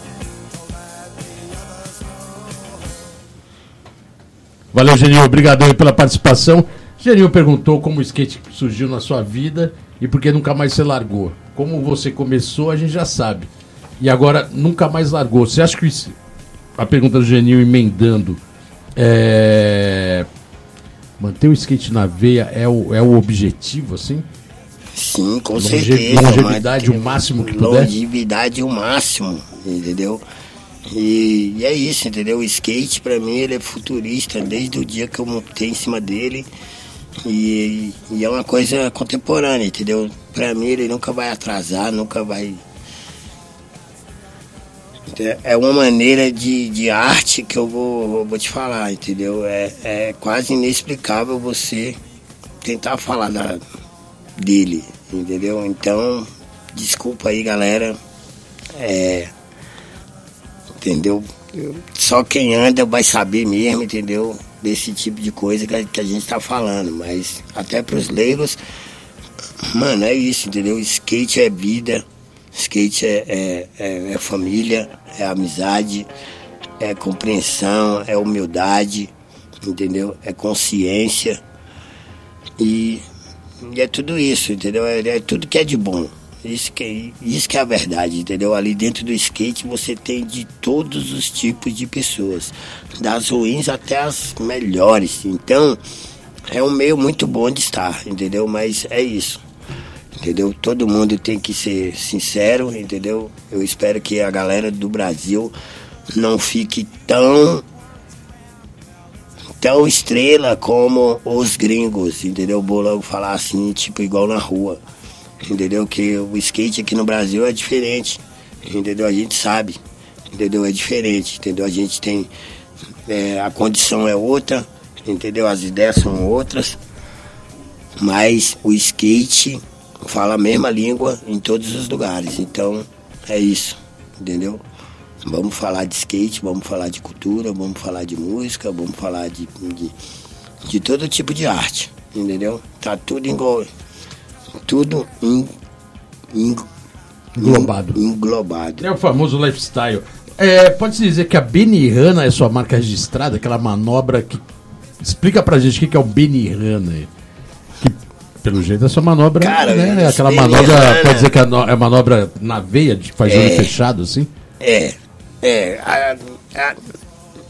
Valeu, Genil. Obrigadão aí pela participação. Genil perguntou como o skate surgiu na sua vida e por que nunca mais você largou. Como você começou, a gente já sabe. E agora, nunca mais largou. Você acha que isso- a pergunta do Genil emendando é... Manter o skate na veia é o, é o objetivo, assim?
Sim, com
Longe-
certeza.
longevidade o máximo que puder?
Longevidade o máximo, entendeu? E, e é isso, entendeu? O skate pra mim ele é futurista desde o dia que eu montei em cima dele. E, e é uma coisa contemporânea, entendeu? Pra mim ele nunca vai atrasar, nunca vai. É- É uma maneira de, de arte que eu vou, vou te falar, entendeu? É, é quase inexplicável você tentar falar da, dele, entendeu? Então, desculpa aí, galera. É, entendeu? Só quem anda vai saber mesmo, entendeu? Desse tipo de coisa que a, gente tá falando. Mas até pros leigos, mano, é isso, entendeu? Skate é vida, skate é, é, é, é família, é amizade, é compreensão, é humildade, entendeu? É consciência. E e é tudo isso, entendeu? É, é tudo que é de bom. Isso que, é- isso que é a verdade, entendeu? Ali dentro do skate você tem de todos os tipos de pessoas, das ruins até as melhores. Então, é um meio muito bom de estar, entendeu? Mas é isso, entendeu? Todo mundo tem que ser sincero, entendeu? Eu espero que a galera do Brasil não fique tão tão estrela como os gringos, entendeu? Logo falar assim, tipo, igual na rua, entendeu? Que o skate aqui no Brasil é diferente, entendeu? A gente sabe, entendeu? É diferente, entendeu? A gente tem, é, a condição é outra, entendeu? As ideias são outras, mas o skate fala a mesma língua em todos os lugares, então é isso, entendeu? Vamos falar de skate, vamos falar de cultura, vamos falar de música, vamos falar de, de, de todo tipo de arte, entendeu? Tá tudo engol... tudo em, em-
Englobado.
englobado.
É o famoso lifestyle. É, Pode-se dizer que a Benihana é sua marca registrada, aquela manobra que. Explica pra gente o que que é o Benihana. aí. Que, pelo jeito, essa manobra.
Cara,
né, aquela
Benihana-
manobra. Pode dizer que é é manobra na veia, de faz olho
É.
fechado, assim?
É, é. A, a,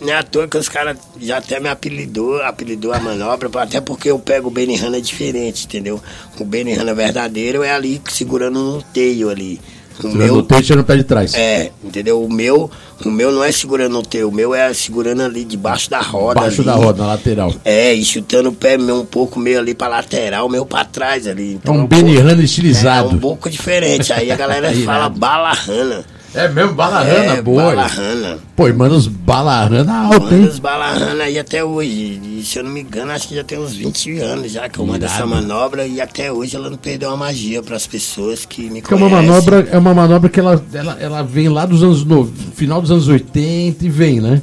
não é à toa que os caras já até me apelidou, apelidou a manobra, até porque eu pego o Benihana diferente, entendeu? O Benihana verdadeiro é ali segurando no teio ali. O
Segurando no teu e tirando o pé de trás.
É, entendeu? O meu, o meu não é segurando o teu, o meu é segurando ali debaixo da roda.
Baixo
ali.
da roda, na lateral.
É, e chutando o pé meu um pouco meio ali pra lateral, meio pra trás ali.
É
Então,
um
um pouco-
Benihana
É
estilizado.
um pouco diferente. Aí a galera fala balarrana.
É mesmo, balarrana,
é,
boa.
Balarrana.
Pô, e manda os balarrana alto, hein?
Manda os balarrana aí até hoje. E se eu não me engano, acho que já tem uns 20 anos já que eu mando essa manobra e até hoje ela não perdeu a magia pras pessoas que me
Que é
conhecem.
uma manobra, é uma manobra que ela, ela, ela vem lá dos anos no final dos anos 80 e vem, né?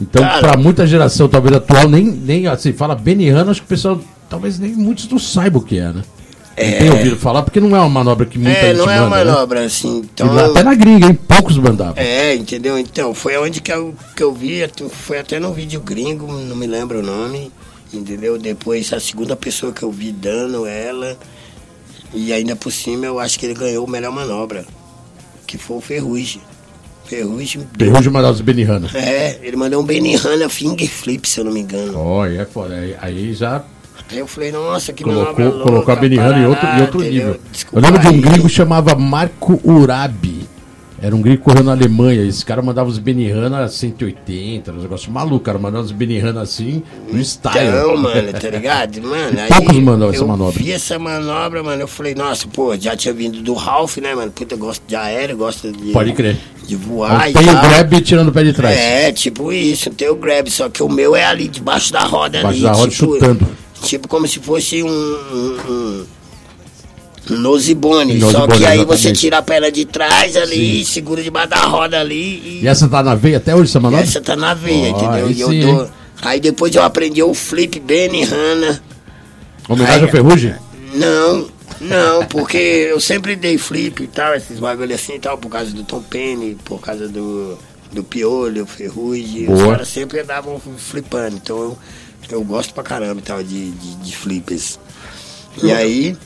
Então, pra muita geração, talvez atual, nem, nem assim, fala Benihana, acho que o pessoal, talvez nem muitos não saibam o que é, né? Não tem ouvido falar, porque não é uma manobra que muita
É,
gente
não é uma
manda, né?
manobra assim.
E
Então,
lá até na gringa, hein? Poucos mandavam.
É, entendeu? Então, foi onde que eu, que eu vi, foi até no vídeo gringo, não me lembro o nome, entendeu? Depois a segunda pessoa que eu vi dando ela, e ainda por cima eu acho que ele ganhou o melhor manobra, que foi o Ferrugem. Ferrugem.
Ferrugem mandava os Benihana.
É, ele mandou um Benihana finger flip, se eu não me engano.
Olha, é aí já
Aí eu falei, nossa, que
colocou,
manobra
colocou a Benihana em outro, em outro
entendeu?
nível.
Desculpa
Eu lembro de um
aí.
gringo que chamava Marco Urabi. Era um gringo correndo na Alemanha. Esse cara mandava os Benihana 180, um negócio maluco. cara mandava os Benihana assim, no style.
Então, mano, tá ligado? Mano, aí
Poucos mandam essa
eu
manobra.
vi essa manobra, mano, eu falei, nossa, pô, já tinha vindo do Ralph, né, mano? Puta, gosta de aéreo, gosta de...
Pode crer.
De voar
Então,
e
tem o
tal.
grab tirando o pé de trás.
É, tipo isso, tem o grab, só que o meu é ali debaixo da roda
Debaixo
ali.
da roda,
tipo,
chutando.
Tipo como se fosse um... um, um nosebone,
Um
só que aí
exatamente.
você tira a perna de trás ali, segura debaixo da roda ali e,
E essa tá na veia até hoje, essa manobra?
essa tá na veia,
Ó,
entendeu?
aí
E eu
sim,
dou-? Aí depois eu aprendi o flip Benihana.
Homenagem
Aí-
ao Ferrugem?
Não, não, porque eu sempre dei flip e tal, esses bagulho assim e tal, por causa do Tom Penny, por causa do, do Piolho, Ferrugem. Os caras sempre andavam flipando, então eu, eu gosto pra caramba tal de, de, de flippers. E aí,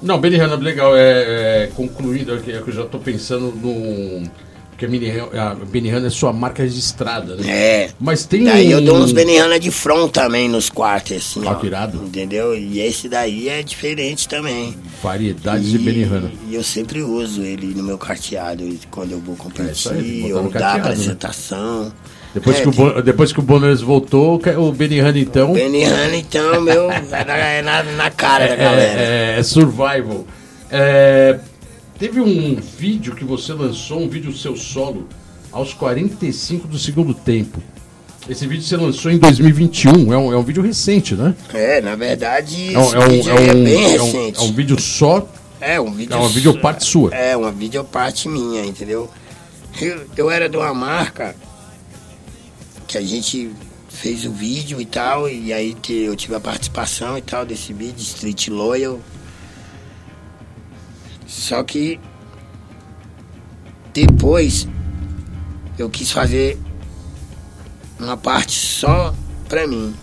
Não, Benihana, legal. É, é, concluindo, é que é que eu já tô pensando no... Porque a Benihana, a Benihana é sua marca registrada, né?
é.
Mas tem
Daí eu dou uns Benihana de front também nos quartos, assim,
Ah,
ó.
irado.
Entendeu? E esse daí é diferente também.
Variedades de Benihana.
E eu sempre uso ele no meu carteado quando eu vou
É isso aí,
competir
botar no
ou dar
carteado, né? Depois,
É,
que o Bo- depois que o Bonas voltou, o Benihana, então...
Benihana, então, meu, é na, é na, cara da galera.
É, é survival. É, teve um vídeo que você lançou, um vídeo seu solo, aos 45 do segundo tempo. Esse vídeo você lançou em 2021, é um, é um vídeo recente, né?
É, na verdade,
É um, é um-
vídeo
é
é
um-
bem
é um-
recente.
é um vídeo só,
É um vídeo.
é uma videoparte sua.
É, uma videoparte minha, entendeu? Eu, eu era de uma marca que a gente fez o vídeo e tal, e aí eu tive a participação e tal desse vídeo, Street Loyal. Só que depois eu quis fazer uma parte só pra mim,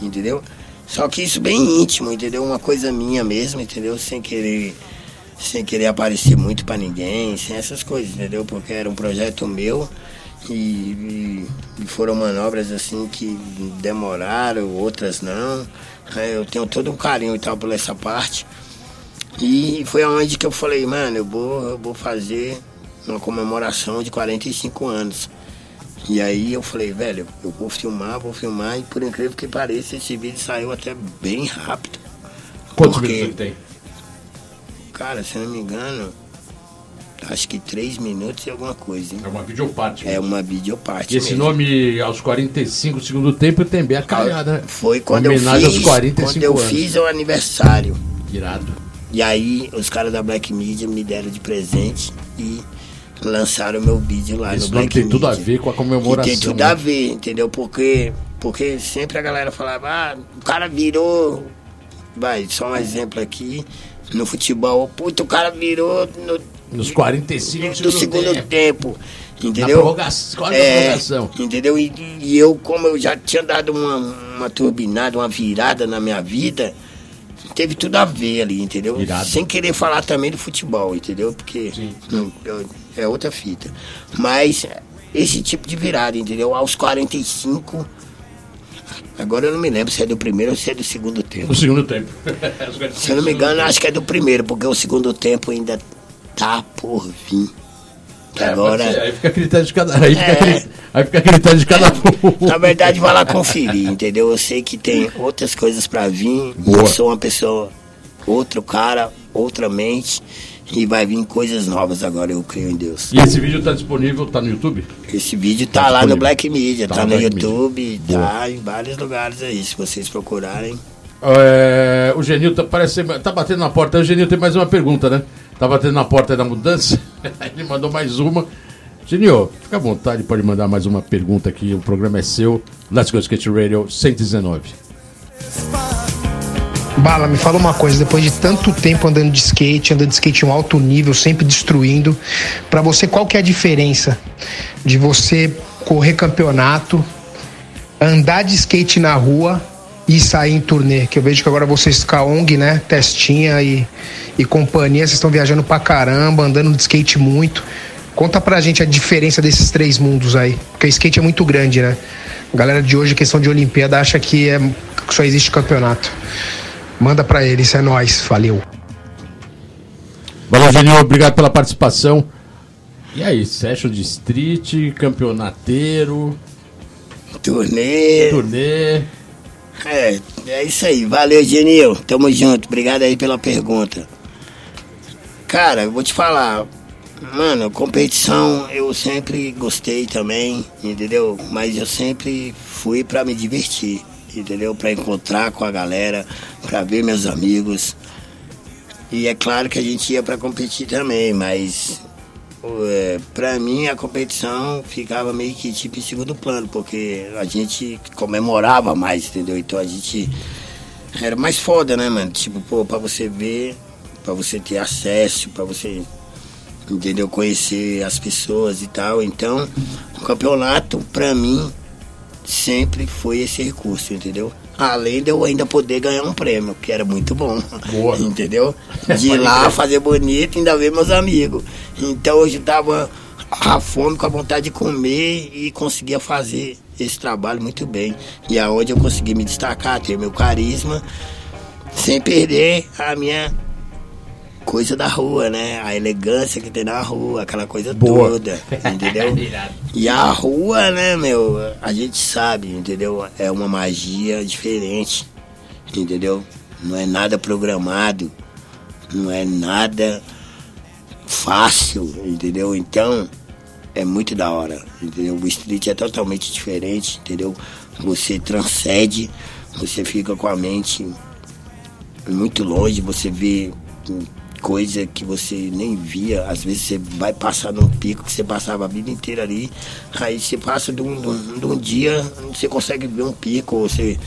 entendeu? Só que isso bem íntimo, entendeu? Uma coisa minha mesmo, entendeu? Sem querer sem querer aparecer muito pra ninguém, sem essas coisas, entendeu? Porque era um projeto meu e, e- foram manobras assim que demoraram, outras não. É, Eu tenho todo um carinho e tal por essa parte. E foi onde que eu falei, mano, eu vou, eu vou fazer uma comemoração de 45 anos. E aí eu falei, velho, eu vou filmar, vou filmar, e por incrível que pareça, esse vídeo saiu até bem rápido.
quantos
Porque-
ele tem?
Cara, se não me engano, acho que 3 minutos e alguma coisa, hein?
É uma videoparte.
É uma videoparte
E esse
mesmo.
nome, aos 45 do segundo tempo, tem bem a calhada.
Foi quando eu fiz,
aos 45
quando eu
anos.
fiz o aniversário.
Irado.
E aí os caras da Black Media me deram de presente e lançaram meu vídeo lá
Esse
no Black
tem tudo a ver com a
E
comemoração.
tem tudo
né?
a ver, entendeu? Porque, porque sempre a galera falava, ah, o cara virou. Vai, só um exemplo aqui. No futebol, puta, o cara virou no,
Nos 45
do segundo
tempo.
tempo.
Na
Entendeu? É, entendeu? E, e eu, como eu já tinha dado uma, uma turbinada, uma virada na minha vida, teve tudo a ver ali, entendeu?
Irado.
Sem querer falar também do futebol, entendeu? Porque não, é outra fita. Mas esse tipo de virada, entendeu? Aos 45. Agora eu não me lembro se é do primeiro ou se é do segundo tempo.
No segundo tempo.
Se eu não me engano, acho que é do primeiro, porque o segundo tempo ainda tá por vir.
É,
agora.
ser, aí fica critério de cada. Aí fica,
É.
a cri- aí fica critério de cada um.
Na verdade, vai lá conferir, entendeu? Eu sei que tem outras coisas pra vir.
Boa.
Eu sou uma pessoa, outro cara, outra mente. E vai vir coisas novas agora, eu creio em Deus.
E esse vídeo tá disponível, tá no YouTube?
Esse vídeo tá,
Tá
lá
disponível.
no Black Media,
Tá
tá,
no Black
YouTube,
Boa.
tá em vários lugares aí, se vocês procurarem.
É, o Genil tá, parece, tá batendo na porta. O Genil tem mais uma pergunta, né? Tá batendo na porta da mudança. Ele mandou mais uma. Genil, fica à vontade, pode mandar mais uma pergunta aqui. O programa é seu. Let's Go Skate Radio 119.
Bala, me fala uma coisa, depois de tanto tempo andando de skate, andando de skate em um alto nível, sempre destruindo, pra você qual que é a diferença de você correr campeonato, andar de skate na rua e sair em turnê? Que eu vejo que agora vocês com a ONG, né, Testinha e, e companhia, vocês estão viajando pra caramba, andando de skate muito. Conta pra gente a diferença desses três mundos aí, porque o skate é muito grande, né? A galera de hoje, questão de Olimpíada, acha que, é, que só existe campeonato. Manda pra eles, é nóis, valeu.
Valeu, Genil, obrigado pela participação. E aí, session de street, campeonateiro,
Turnê.
turnê.
É, é isso aí. Valeu, Genil. Tamo junto. Obrigado aí pela pergunta. Cara, eu vou te falar. Mano, competição eu sempre gostei também, entendeu? Mas eu sempre fui pra me divertir, entendeu? Pra encontrar com a galera, pra ver meus amigos. E é claro que a gente ia pra competir também, mas é, pra mim a competição ficava meio que tipo em segundo plano, porque a gente comemorava mais, entendeu? Então a gente era mais foda, né, mano? Tipo, pô, pra você ver, pra você ter acesso, pra você, entendeu? Conhecer as pessoas e tal. Então, o campeonato, pra mim, sempre foi esse recurso, entendeu? Além de eu ainda poder ganhar um prêmio, que era muito bom.
Boa.
Entendeu? De ir lá fazer bonito e ainda ver meus amigos. Então eu tava a fome com a vontade de comer e conseguia fazer esse trabalho muito bem. E aonde eu consegui me destacar, ter meu carisma, sem perder a minha coisa da rua, né? A elegância que tem na rua, aquela coisa
Boa.
toda, entendeu? e a rua, né, meu, a gente sabe, entendeu? É uma magia diferente, entendeu? Não é nada programado, não é nada fácil, entendeu? Então, é muito da hora, entendeu? O street é totalmente diferente, entendeu? Você transcende, você fica com a mente muito longe, você vê coisa que você nem via. Às vezes você vai passar num pico que você passava a vida inteira ali, aí você passa de um, de um- dia, você consegue ver um pico, você.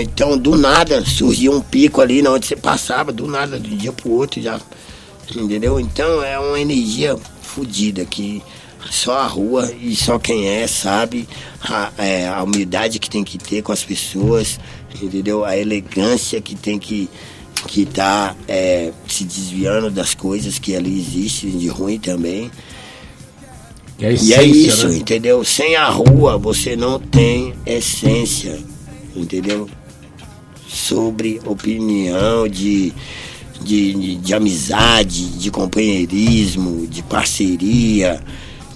então, do nada, surgiu um pico ali onde você passava, do nada, de um dia pro outro já. Entendeu? Então é uma energia fodida que só a rua e só quem é sabe a, é, a humildade que tem que ter com as pessoas, entendeu? A elegância que tem que que tá é, se desviando das coisas que ali existem de ruim também.
Que é a
E é
essência,
isso,
né?
entendeu? Sem a rua você não tem essência, entendeu? Sobre opinião de, de, de, de amizade, de companheirismo, de parceria,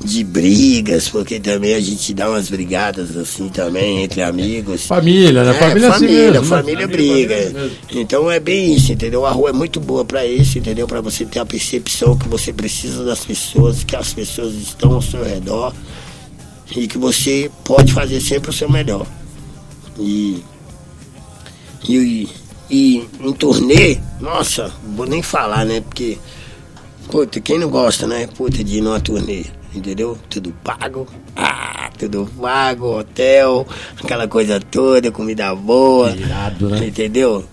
de brigas, porque também a gente dá umas brigadas assim também entre amigos.
Família, né?
É,
família é assim
família,
mesmo, né?
família briga.
família.
Então é bem isso, entendeu? A rua é muito boa pra isso, entendeu? Pra você ter a percepção que você precisa das pessoas, que as pessoas estão ao seu redor e que você pode fazer sempre o seu melhor. E e, e em turnê, nossa, vou nem falar, né? Porque Puta, quem não gosta, né? Puta, de ir numa turnê, entendeu? Tudo pago. Ah, tudo pago, hotel, aquela coisa toda, comida boa.
Irado, né?
Entendeu?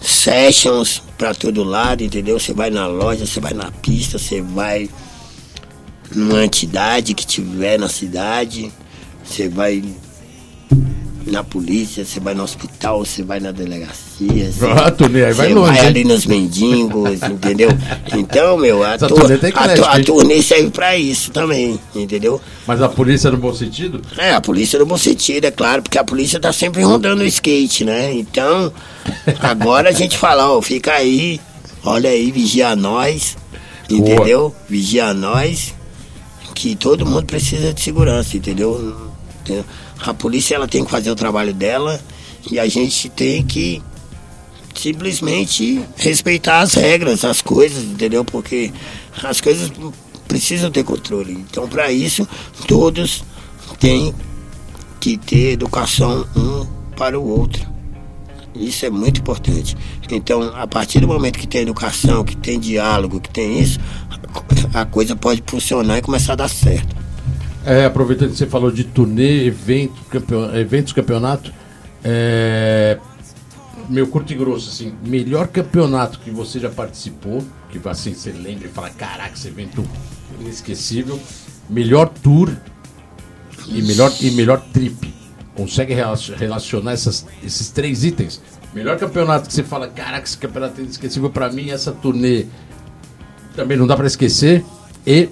Sessions pra todo lado, entendeu? Você vai na loja, você vai na pista, você vai numa entidade que tiver na cidade, você vai na polícia, você vai no hospital, você vai na delegacia. Você,
Ah, turnê, aí vai longe,
vai
hein?
ali nos mendigos, entendeu? Então, meu, a, tur-
turnê
a, tu- a turnê serve pra isso também, entendeu?
Mas a polícia no bom sentido?
É, a polícia no bom sentido, é claro, porque a polícia tá sempre rondando o skate, né? Então, agora a gente fala, ó, fica aí, olha aí, vigia nós, entendeu? Vigia nós, que todo mundo precisa de segurança, entendeu? Entendeu? A polícia ela tem que fazer o trabalho dela e a gente tem que simplesmente respeitar as regras, as coisas, entendeu? Porque as coisas precisam ter controle. Então, para isso, todos têm que ter educação um para o outro. Isso é muito importante. Então, a partir do momento que tem educação, que tem diálogo, que tem isso, a coisa pode funcionar e começar a dar certo.
É, aproveitando que você falou de turnê, evento, campeon... eventos, campeonato, é... meu curto e grosso, assim, melhor campeonato que você já participou, que assim você lembra e fala, caraca, esse evento inesquecível, melhor tour e melhor, e melhor trip. Consegue relacionar essas, esses três itens? Melhor campeonato que você fala, caraca, esse campeonato é inesquecível pra mim, essa turnê também não dá pra esquecer. E.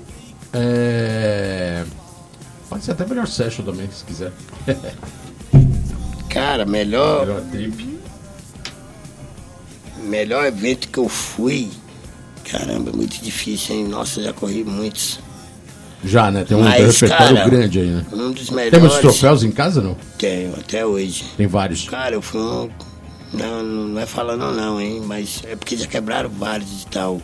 É... Pode ser até melhor session também, se quiser.
Cara, melhor.
Melhor trip.
Melhor evento que eu fui. Caramba, muito difícil, hein? Nossa, já corri muitos.
Já, né? Tem um
Mas,
repertório
cara,
grande aí, né?
Um dos melhores.
Tem muitos troféus em casa, não?
Tenho, até hoje.
Tem vários.
Cara, eu fui um. Não, não é falando não, hein? Mas é porque já quebraram vários e tal.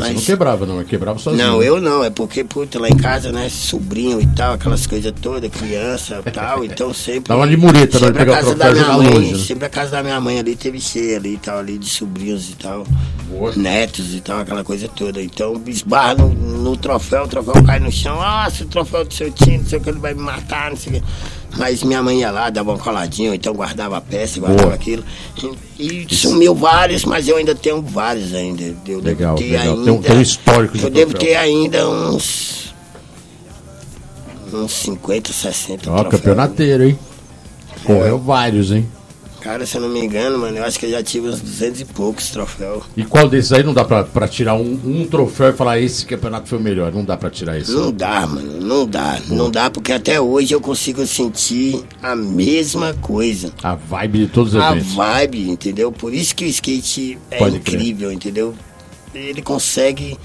Mas, você não quebrava, não, é quebrava sozinho.
Não, eu não, é porque, puta, lá em casa, né, sobrinho e tal, aquelas coisas todas, criança e tal, então sempre.
Dava de mureta, né?
sempre a
Pegar o
casa da
troféu e
minha mãe,
longe. né?
Sempre a casa da minha mãe ali teve cheia ali e tal, ali de sobrinhos e tal,
Boa.
netos e tal, aquela coisa toda. Então, esbarra no, no troféu, o troféu cai no chão, nossa, o troféu do seu time, não sei o que, ele vai me matar, não sei o que. Mas minha mãe ia lá, dava uma coladinha, então guardava a peça, guardava
Boa.
aquilo. E, sumiu vários, mas eu ainda tenho vários ainda. Eu devo
Legal,
ter
legal.
ainda.
Tem um- tem um histórico de
Eu devo ter ainda uns. Uns 50, 60
Ó,
troféus.
campeonateiro, hein? Correu vários, hein?
Cara, se eu não me engano, mano, eu acho que eu já tive uns 200 e poucos troféus.
E qual desses aí não dá pra, pra tirar um, um troféu e falar esse campeonato foi o melhor? Não dá pra tirar esse.
Não dá, mano, não dá. Não dá porque até hoje eu consigo sentir a mesma coisa.
A vibe de todos os
A
eventos.
vibe, entendeu? Por isso que o skate é
Pode crer.
incrível, entendeu? Ele consegue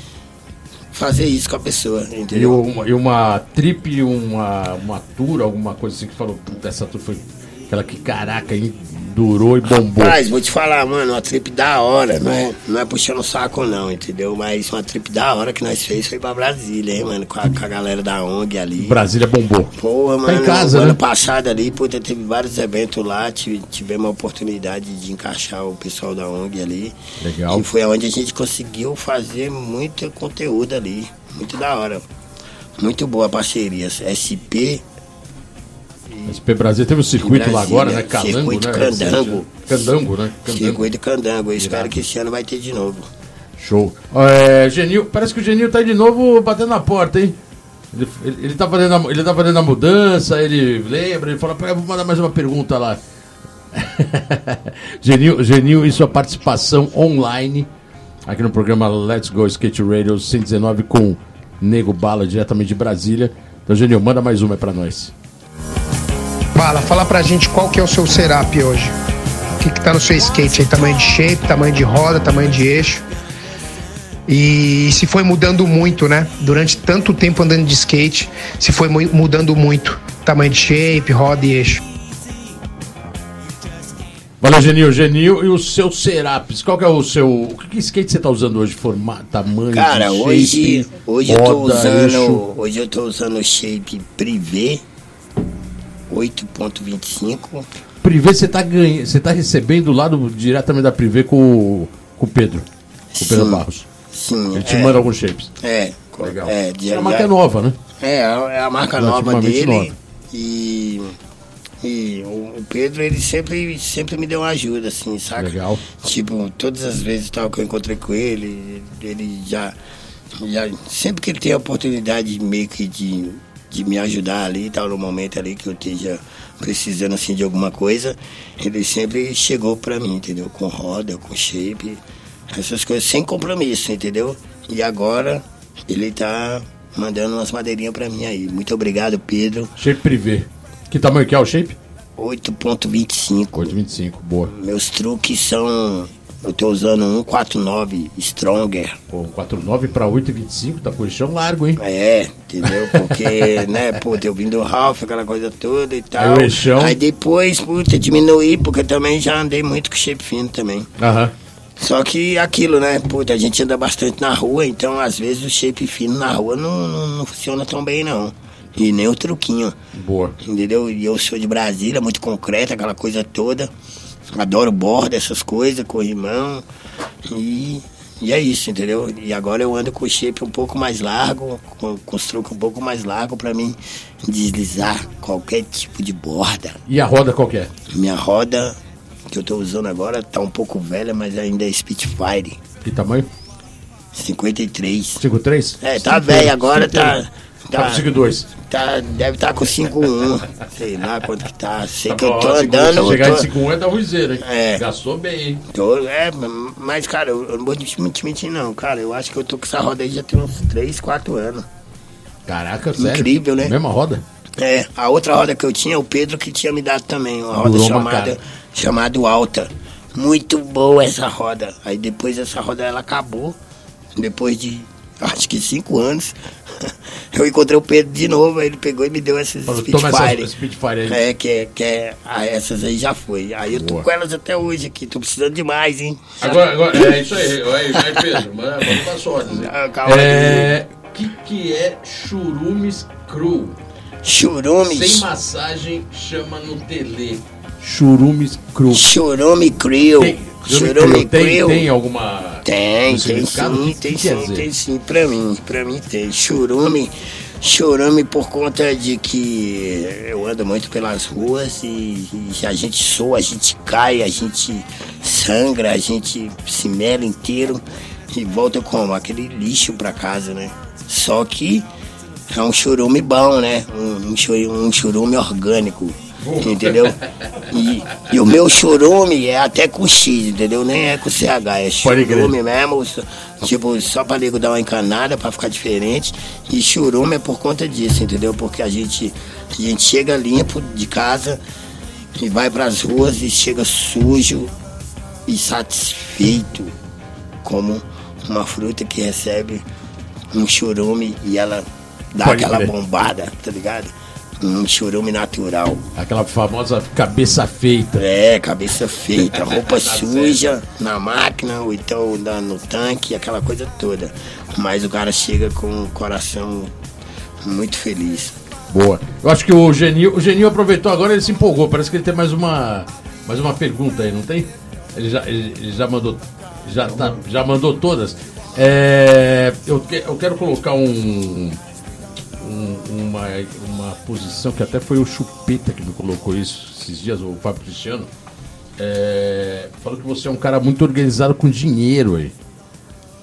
fazer isso com a pessoa,
E,
entendeu?
uma, e uma trip, e uma, uma tour, alguma coisa assim que falou, puta, essa tour foi aquela que, caraca, hein, durou e bombou.
Mas vou te falar, mano, uma trip da hora, não é, não é puxando o saco não, entendeu? Mas uma trip da hora que nós fez foi pra Brasília, hein, mano, com a, com a galera da ONG ali.
Brasília bombou.
Porra,
Tá
mano,
em casa,
ano
né?
passado ali, puta, teve vários eventos lá, tive- tivemos a oportunidade de encaixar o pessoal da ONG ali.
Legal.
E foi onde a gente conseguiu fazer muito conteúdo ali, muito da hora. Muito boa a parceria, SP
SP Brasil teve o circuito lá agora, né? Calango,
circuito
né?
Candango.
Candango, né? Candango.
Circuito Candango. Eu espero
Irado.
que esse ano vai ter de novo.
Show. É, Genil, parece que o Genil tá aí de novo batendo na porta, hein? Ele, ele, ele tá fazendo a, ele tá fazendo a mudança, ele lembra, ele fala, "Pô, eu vou mandar mais uma pergunta lá. Genil, Genil e sua participação online aqui no programa Let's Go Skate Radio 119 com Nego Bala, diretamente de Brasília. Então, Genil, manda mais uma pra nós.
Bala, fala pra gente qual que é o seu setup hoje. O que, que tá no seu skate aí? Tamanho de shape, tamanho de roda, tamanho de eixo. E se foi mudando muito, né? Durante tanto tempo andando de skate, se foi mu- mudando muito. Tamanho de shape, roda e eixo.
Valeu, Genil. Genil e o seu Serapis. Qual que é o seu. O que, que skate você tá usando hoje? Formato, tamanho,
Cara,
shape,
hoje, hoje eu tô
roda,
usando.
eixo?
Hoje eu tô usando o shape Privé 8.25.
Privé, você tá ganhando. Você tá recebendo lá do, diretamente da Privé com, o- com o Pedro. Com o Pedro
Sim.
Barros.
Sim,
Ele te
é,
manda alguns shapes.
é,
Legal.
É, de,
a marca é nova, né?
É, é a marca nova dele.
nova.
E, e o, o Pedro, ele sempre, sempre me deu uma ajuda, assim, saca?
Legal.
Tipo, todas as vezes tal, que eu encontrei com ele, ele já, já. Sempre que ele tem a oportunidade meio que de, de me ajudar ali e tal, no momento ali que eu esteja precisando assim de alguma coisa, ele sempre chegou pra mim, entendeu? Com roda, com shape, essas coisas sem compromisso, entendeu? E agora ele tá mandando umas madeirinhas pra mim aí. Muito obrigado, Pedro.
Shape Privé. Que tamanho que é o shape?
8.25.
825, boa.
Meus truques são Eu tô usando um 49 Stronger.
Pô, 49 para 8,25 tá com o chão largo, hein?
É, entendeu? Porque, né, puta, eu vim do Ralph, aquela coisa toda e tal.
Aí o eixão.
Aí depois, puta, diminuí, porque também já andei muito com shape fino também.
Aham.
Só que aquilo, né, puta, a gente anda bastante na rua, então às vezes o shape fino na rua não, não, não funciona tão bem, não. E nem o truquinho,
Boa.
entendeu? E eu sou de Brasília, muito concreto, aquela coisa toda. Adoro borda, essas coisas, corrimão. E, e é isso, entendeu? E agora eu ando com o shape um pouco mais largo, com, com os um pouco mais largo pra mim deslizar qualquer tipo de borda.
E a roda qual que é?
Minha roda que eu tô usando agora tá um pouco velha, mas ainda é Spitfire.
Que tamanho?
53.
5,3?
É, tá velha agora, tá.
Tá com 5,2.
Tá, deve estar tá com 5,1. Sei lá quanto que tá. Sei que eu tô
Tá bom,
andando.
Se
eu
chegar
tô-
em 5,1 é da ruizeira, hein?
É.
Gastou bem, hein?
Tô, é, mas cara, eu, eu não vou te mentir, mentir, não, cara. Eu acho que eu tô com essa roda aí já tem uns 3, 4 anos.
Caraca, sério.
Incrível, né?
Mesma roda?
É, a outra roda que eu tinha, o Pedro que tinha me dado também, uma roda
Durou
chamada, chamada Alta. Muito boa essa roda. Aí depois essa roda ela acabou. Depois de acho que 5 anos. Eu encontrei o Pedro de novo, aí ele pegou e me deu essas
Falou, toma
Spitfire.
essa Spitfire aí.
É, que é, que é, ah, essas aí já foi. Aí eu tô
Boa.
com elas até hoje aqui, tô precisando demais, hein?
Agora, agora, é isso aí. Aí, vai, Pedro. Manda, vamos pra sorte.
Ah, calma
É. O que, que é churumes cru?
Churume,
Sem massagem, chama no tele. Churumes cru.
churume crew.
Tem, tem,
crew.
tem alguma.
Tem, tem sim, tem sim, tem sim. Pra mim, pra mim tem. Churume, churume por conta de que eu ando muito pelas ruas e, e a gente soa, a gente cai, a gente sangra, a gente se mela inteiro e volta como? Aquele lixo pra casa, né? Só que é um churume bom, né? Um, um, um churume orgânico. Entendeu? E, e o meu churume é até com X, entendeu? Nem é com CH, é churume mesmo, tipo, só pra nego dar uma encanada pra ficar diferente. E churume é por conta disso, entendeu? Porque a gente, a gente chega limpo de casa e vai pras ruas e chega sujo e satisfeito como uma fruta que recebe um churume e ela dá
Pode
aquela
crer.
bombada, tá ligado? Um churume natural.
Aquela famosa cabeça feita.
É, cabeça feita, roupa suja na máquina, ou então na- no tanque, aquela coisa toda. Mas o cara chega com o coração muito feliz.
Boa. Eu acho que o Genil, o Genil aproveitou agora, ele se empolgou. Parece que ele tem mais uma, mais uma pergunta aí, não tem? Ele já, ele, ele já mandou, já, tá, já mandou todas. É, eu, que- eu quero colocar um, um- uma, uma posição que até foi o Chupeta que me colocou isso esses dias, o Fábio Cristiano. É, falou que você é um cara muito organizado com dinheiro aí.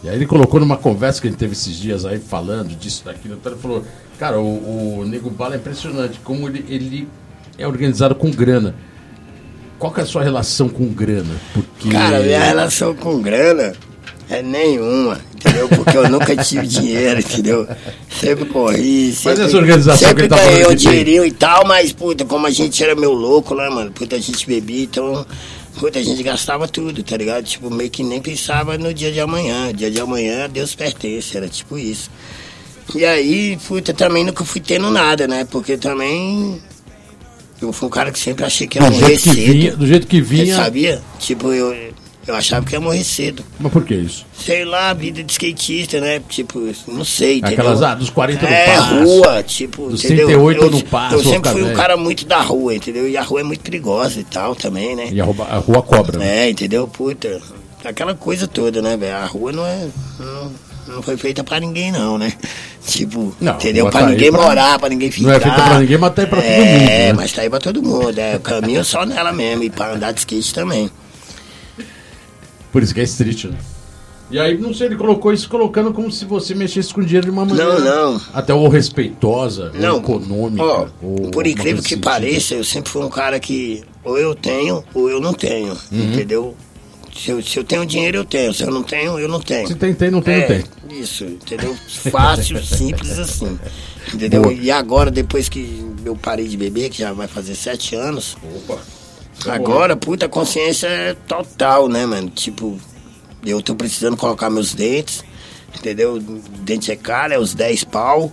E aí ele colocou numa conversa que a gente teve esses dias aí, falando disso, daquilo, então ele falou, cara, o, o Nego Bala é impressionante, como ele, ele é organizado com grana. Qual que é a sua relação com grana? Porque.
Cara, minha relação com grana é nenhuma, entendeu? Porque eu nunca tive dinheiro, entendeu? Sempre corri, sempre,
essa organização que
sempre
ele tá
ganhei um
que
dinheirinho e tal, mas, puta, como a gente era meu louco lá, mano, puta, a gente bebia, então, puta, a gente gastava tudo, tá ligado? Tipo, meio que nem pensava no dia de amanhã. Dia de amanhã, Deus pertence, era tipo isso. E aí, puta, também nunca fui tendo nada, né? Porque também eu fui um cara que sempre achei que ia morrer
jeito que
cedo.
vinha, do jeito que
Você
vinha.
sabia? Tipo, eu, eu achava que ia morrer cedo.
Mas por que isso?
Sei lá, vida de skatista, né? Tipo, não sei, entendeu?
Aquelas, ah, dos 40 no
é,
passo.
rua, tipo,
Dos
entendeu?
38
eu,
no passo,
Eu sempre fui um cara muito da rua, entendeu? E a rua é muito perigosa e tal também, né?
E a, rouba- a rua cobra. né?
É, entendeu? Puta, aquela coisa toda, né, velho? A rua não é... Não, não foi feita pra ninguém, não, né? Tipo,
Não,
entendeu?
rua
Pra
tá
ninguém
pra-
morar, pra ninguém ficar.
Não é feita pra ninguém, mas tá aí pra todo
é,
mundo, né?
mas tá aí pra todo mundo. É, o caminho é só nela mesmo. E pra andar de skate também.
Por isso que é street, né? E aí, não sei, ele colocou isso colocando como se você mexesse com dinheiro de uma maneira.
Não, não.
Até ou respeitosa, ou
Não,
econômica.
ó,
ou
por incrível que pareça, eu sempre fui um cara que ou eu tenho ou eu não tenho,
Uhum.
entendeu? Se eu, se eu tenho dinheiro, eu tenho. Se eu não tenho, eu não tenho.
Se tem, tem, não tem,
é,
não tem.
Isso, entendeu? Fácil, simples assim. Entendeu?
Boa.
E agora, depois que eu parei de beber, que já vai fazer sete anos,
Opa.
Agora, puta, consciência é total, né, mano? Tipo, eu tô precisando colocar meus dentes, entendeu? Dente é caro, é os 10 pau.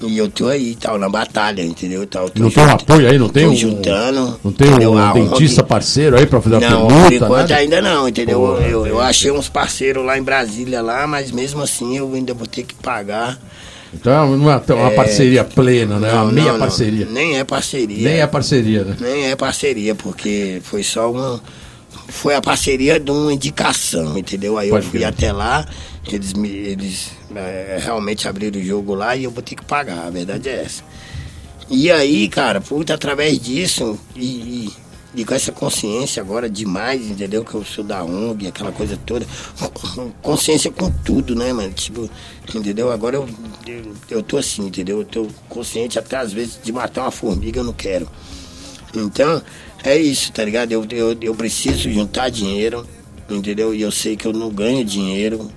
E eu tô aí, tal, na batalha, entendeu? Tal,
não tem um apoio aí, não tem
tô
um.
juntando.
Não tem um
a
dentista
ONG.
parceiro aí pra fazer a
Não,
permuta?
por enquanto
nada?
ainda não, entendeu?
Pô,
eu, eu achei uns parceiros lá em Brasília lá, mas mesmo assim eu ainda vou ter que pagar.
Então não é uma parceria plena, né? É uma
Não,
meia
não,
parceria.
Não, nem é parceria.
Nem é parceria, né?
Nem é parceria, porque foi só uma. Foi a parceria de uma indicação, entendeu? Aí
Pode
eu fui
crer.
até lá, eles, me, eles é, realmente abriram o jogo lá e eu vou ter que pagar, a verdade é essa. E aí, cara, puta, através disso e, e, e com essa consciência agora demais, entendeu? Que eu sou da ONG, aquela coisa toda. Consciência com tudo, né, mano? Tipo, entendeu? Agora eu, eu, eu tô assim, entendeu? Eu tô consciente até às vezes de matar uma formiga, eu não quero. Então, é isso, tá ligado? Eu, eu, eu preciso juntar dinheiro, entendeu? E eu sei que eu não ganho dinheiro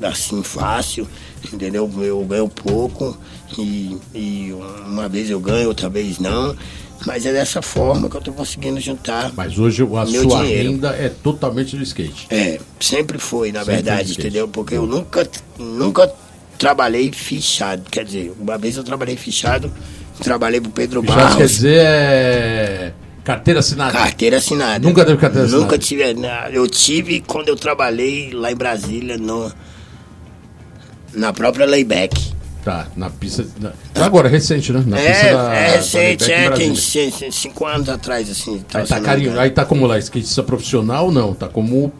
assim fácil, entendeu? Eu ganho pouco e, e uma vez eu ganho, outra vez não. Mas é dessa forma que eu tô conseguindo juntar.
Mas hoje a
Meu
sua
dinheiro.
renda é totalmente do skate.
É, sempre foi, na
Sempre
verdade, entendeu? Porque eu nunca, nunca trabalhei fichado. Quer dizer, uma vez eu trabalhei fichado, trabalhei pro Pedro
Fichado
Barros.
quer dizer é... carteira assinada.
Carteira assinada.
Nunca teve carteira assinada?
Nunca tive. na- Eu tive quando eu trabalhei lá em Brasília, no, na própria Layback.
Tá, na pista. na- Agora, recente, né? Na
É,
da-
é recente, é, tem cinco anos atrás, assim. tal,
Aí tá, carinho, aí tá como lá, skatista profissional ou não? Tá como,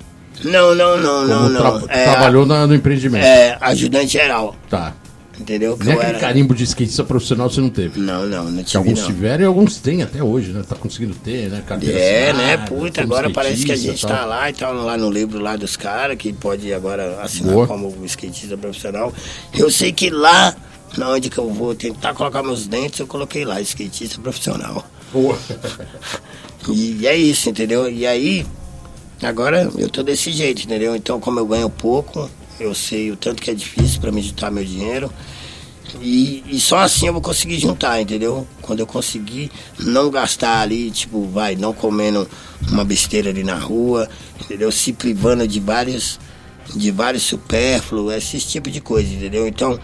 Não, não, não, não,
como
não.
tra-
É,
trabalhou na- no empreendimento.
É, ajudante geral,
Tá.
Entendeu? Que
Nem
eu
aquele
era-
carimbo de skatista profissional você não teve.
Não, não, não tive
alguns
não.
tiveram e alguns têm até hoje, né? Tá conseguindo ter, né? Carteira
É, né,
assinada,
puta,
como
agora parece que a gente
tal.
tá lá e tá lá no livro lá dos caras, que pode agora assinar
Boa.
como skatista profissional. Eu sei que lá, na onde que eu vou tentar colocar meus dentes, eu coloquei lá, skatista profissional.
Boa.
E é isso, entendeu? E aí, agora eu tô desse jeito, entendeu? Então, como eu ganho pouco, eu sei o tanto que é difícil para me juntar meu dinheiro. E, e só assim eu vou conseguir juntar, entendeu? Quando eu conseguir não gastar ali, tipo, vai, não comendo uma besteira ali na rua, entendeu? Se privando de vários, de vários supérfluos, esse tipo de coisa, entendeu? Então,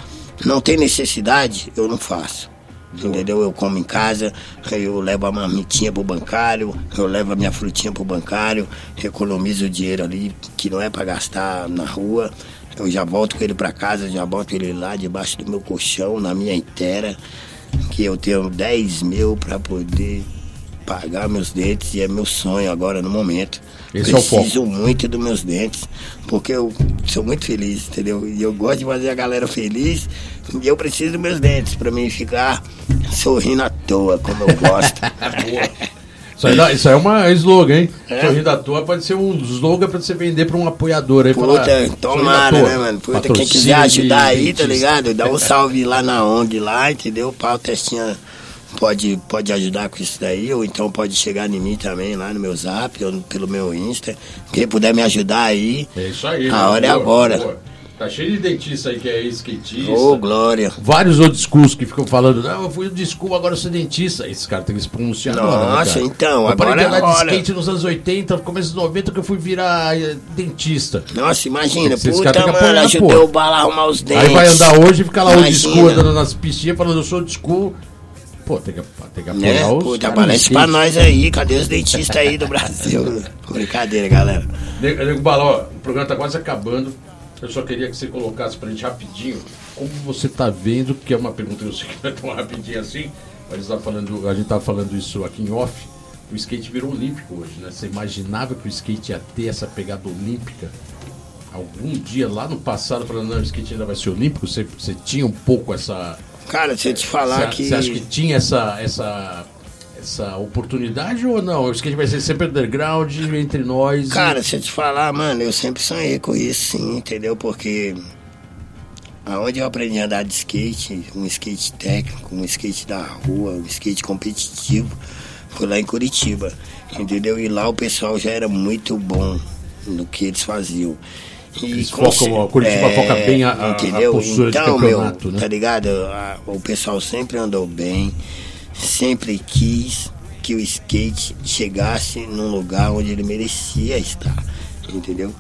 não tem necessidade, eu não faço. Entendeu? Eu como em casa, eu levo a marmitinha pro bancário, eu levo a minha frutinha pro bancário, economizo o dinheiro ali, que não é para gastar na rua. Eu já volto com ele para casa, já boto ele lá debaixo do meu colchão, na minha inteira, que eu tenho 10 mil para poder pagar meus dentes e é meu sonho agora no momento.
Esse é.
Preciso muito dos meus dentes, porque eu sou muito feliz, entendeu? E eu gosto de fazer a galera feliz e eu preciso dos meus dentes para mim ficar sorrindo à toa, como eu gosto.
Isso aí, dá- isso aí é uma slogan, hein?
É?
À toa pode ser um slogan pra você vender pra um apoiador aí. falar,
Puta,
"Sorrindo à
tomara,
toa".
né, mano? Puta, quem
Patrocínio
quiser ajudar aí, tá ligado? Dá um salve lá na ONG lá, entendeu? O Pau Testinha pode, pode ajudar com isso daí, ou então pode chegar em mim também lá no meu zap, ou pelo meu Insta. Quem puder me ajudar aí,
É isso aí.
a hora é
Boa,
agora.
boa. Tá cheio de dentista aí que é skatista.
Ô, Glória.
Vários outros cursos que ficam falando, não, eu fui de school, agora eu sou dentista. Esse cara tem que se pronunciar agora, né,
Nossa,
cara?
então,
eu parei
agora
de
é
andar de skate nos anos 80, começo dos 90, que eu fui virar eh, dentista.
Nossa, imagina,
Esse
puta,
cara tem que
mano,
apoiar,
ajudou
pô.
o Bala a arrumar os dentes.
Aí vai andar hoje e fica lá o
Imagina.
school andando nas pistinhas falando, eu sou de school. Pô, tem que, tem que apoiar
Né?
os
Puta,
caras
aparece pra nós aí, cadê os dentistas aí do Brasil? Brincadeira, galera.
Nego ó, o programa tá quase acabando. Eu só queria que você colocasse pra gente rapidinho como você tá vendo, que é uma pergunta que eu sei que não é tão rapidinho assim, mas tá falando, a gente tava falando isso aqui em off. O skate virou olímpico hoje, né? Você imaginava que o skate ia ter essa pegada olímpica? Algum dia lá no passado, falando, não, o skate ainda vai ser olímpico? Você, você tinha um pouco essa.
Cara, se eu te falar
Você,
que.
você acha que tinha essa, essa, essa oportunidade ou não? O skate vai ser sempre underground entre nós? e-
Cara, se eu te falar, mano, eu sempre sonhei com isso, sim, entendeu? Porque aonde eu aprendi a andar de skate, um skate técnico, um skate da rua, um skate competitivo, foi lá em Curitiba, entendeu? E lá o pessoal já era muito bom no que eles faziam. E
Eles focam, Curitiba foca bem a- a- a postura de
então,
campeonato,
meu,
né?
Tá ligado? O pessoal sempre andou bem, sempre quis, que o skate chegasse num lugar onde ele merecia estar, entendeu?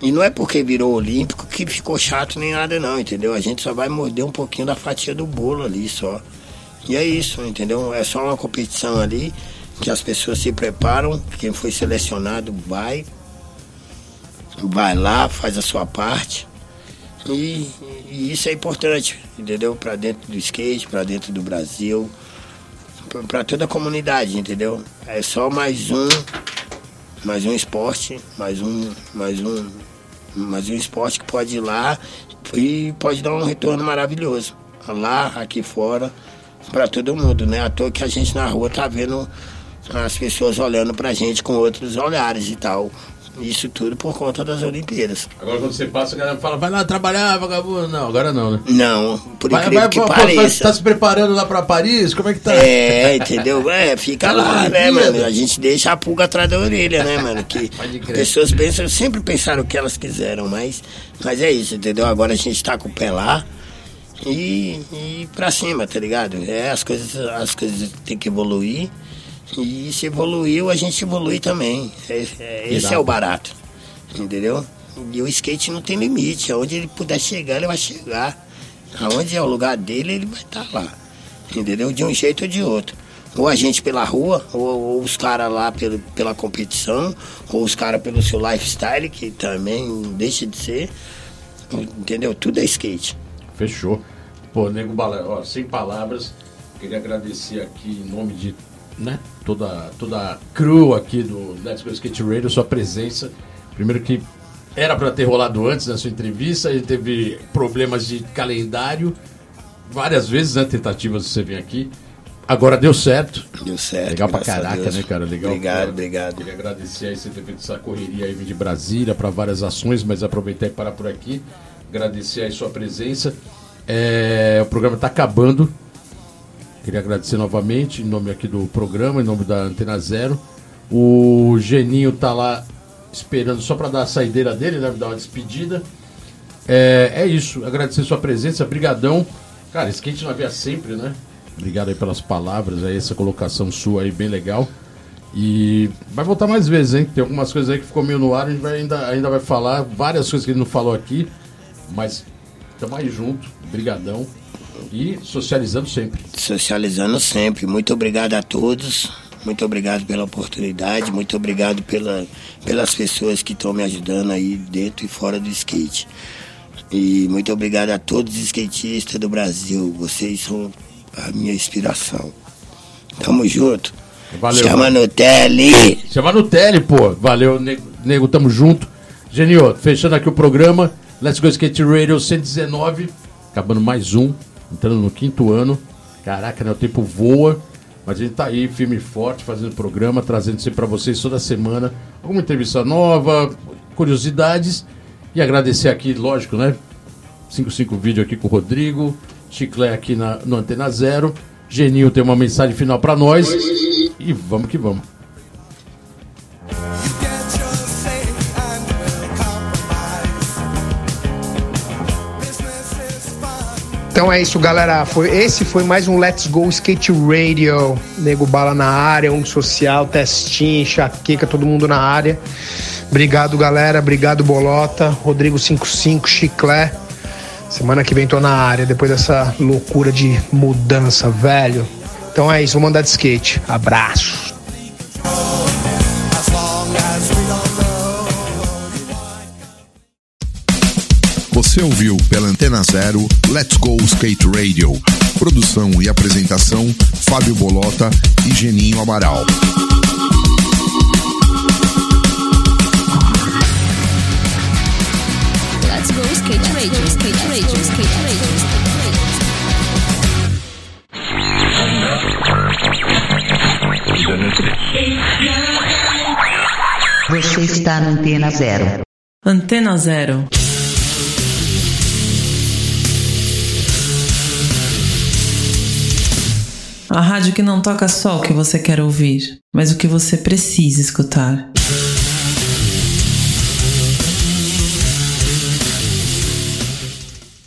E não é porque virou olímpico que ficou chato nem nada não, entendeu? A gente só vai morder um pouquinho da fatia do bolo ali só. E é isso, entendeu? É só uma competição ali que as pessoas se preparam, quem foi selecionado vai, vai lá, faz a sua parte. E, e isso é importante, entendeu? Para dentro do skate, para dentro do Brasil, para toda a comunidade, entendeu? É só mais um, mais um esporte, mais um, mais um, mais um esporte que pode ir lá e pode dar um retorno maravilhoso. Lá, aqui fora, para todo mundo, né? À toa que a gente na rua tá vendo as pessoas olhando pra gente com outros olhares e tal. Isso tudo por conta das Olimpíadas.
Agora quando você passa, a galera fala, vai lá trabalhar, vagabundo. Não, agora não, né?
Não, por
Vai,
incrível
vai,
que
pô, pô,
pareça.
tá, tá se preparando lá pra Paris? Como é que tá?
É, entendeu? É, fica
Tá
lá, né, mano? A gente deixa a pulga atrás da orelha, né, mano? Que
crer.
pessoas pensam, sempre pensaram o que elas quiseram, mas, mas é isso, entendeu? Agora a gente tá com o pé lá e, e pra cima, tá ligado? É, as coisas, as coisas têm que evoluir e se evoluiu, a gente evolui também. É- é- esse é o barato, entendeu? E o skate não tem limite, aonde ele puder chegar, ele vai chegar. Aonde é o lugar dele, ele vai estar lá. Entendeu? De um jeito ou de outro. Ou a gente pela rua, ou, ou os caras lá pelo, pela competição, ou os caras pelo seu lifestyle, que também não deixa de ser. Entendeu? Tudo é skate.
Fechou. Pô, Nego Bala, ó, sem palavras, queria agradecer aqui em nome de né, toda, toda a crew aqui do Let's Go Skate Radio, sua presença. Primeiro que era para ter rolado antes da sua entrevista, ele teve problemas de calendário, várias vezes, né, tentativas de você vir aqui. Agora deu certo.
Deu certo.
Legal pra caraca, né, cara? Legal.
Obrigado,
pô.
obrigado.
Queria agradecer aí você ter feito essa correria aí de Brasília para várias ações, mas aproveitar e parar por aqui. Agradecer aí sua presença. É, o programa está acabando. Queria agradecer novamente, em nome aqui do programa, em nome da Antena Zero. O Geninho tá lá esperando só para dar a saideira dele, né? Dar uma despedida. É, é isso, agradecer sua presença, brigadão. Cara, skate na via sempre, né? Obrigado aí pelas palavras, aí, essa colocação sua aí, bem legal. E vai voltar mais vezes, hein? Tem algumas coisas aí que ficou meio no ar, a gente vai, ainda, ainda vai falar, várias coisas que ele não falou aqui, mas tamo aí junto, brigadão. E socializando sempre.
socializando sempre. Muito obrigado a todos. Muito obrigado pela oportunidade. Muito obrigado pela, pelas pessoas que estão me ajudando aí dentro e fora do skate. E muito obrigado a todos os skatistas do Brasil. Vocês são a minha inspiração. Tamo junto.
Valeu,
Chama
mano.
no tele.
Chama no tele, pô. Valeu, nego, nego tamo junto. Genio, fechando aqui o programa. Let's Go Skate Radio 119. Acabando mais um. Entrando no quinto ano. Caraca, né? O tempo voa. Mas a gente tá aí, firme e forte, fazendo programa, trazendo sempre pra vocês toda semana alguma entrevista nova, curiosidades. E agradecer aqui, lógico, né? 55 vídeo aqui com o Rodrigo. Chiclé aqui na, no Antena Zero. Geninho tem uma mensagem final pra nós. E vamos que vamos.
Então é isso, galera. Foi, esse foi mais um Let's Go Skate Radio. Nego Bala na área, um social, testinho, enxaqueca, todo mundo na área. Obrigado, galera. Obrigado, Bolota. Rodrigo 55, Chiclé. Semana que vem tô na área, depois dessa loucura de mudança, velho. Então é isso, vou mandar de skate. Abraço.
Você ouviu pela Antena Zero Let's Go Skate Radio. Produção e apresentação Fábio Bolota e Geninho Amaral.
Let's go skate radio, skate radio, skate radio, skate radio.
Você está na Antena Zero.
Antena Zero. A rádio que não toca só o que você quer ouvir, mas o que você precisa escutar.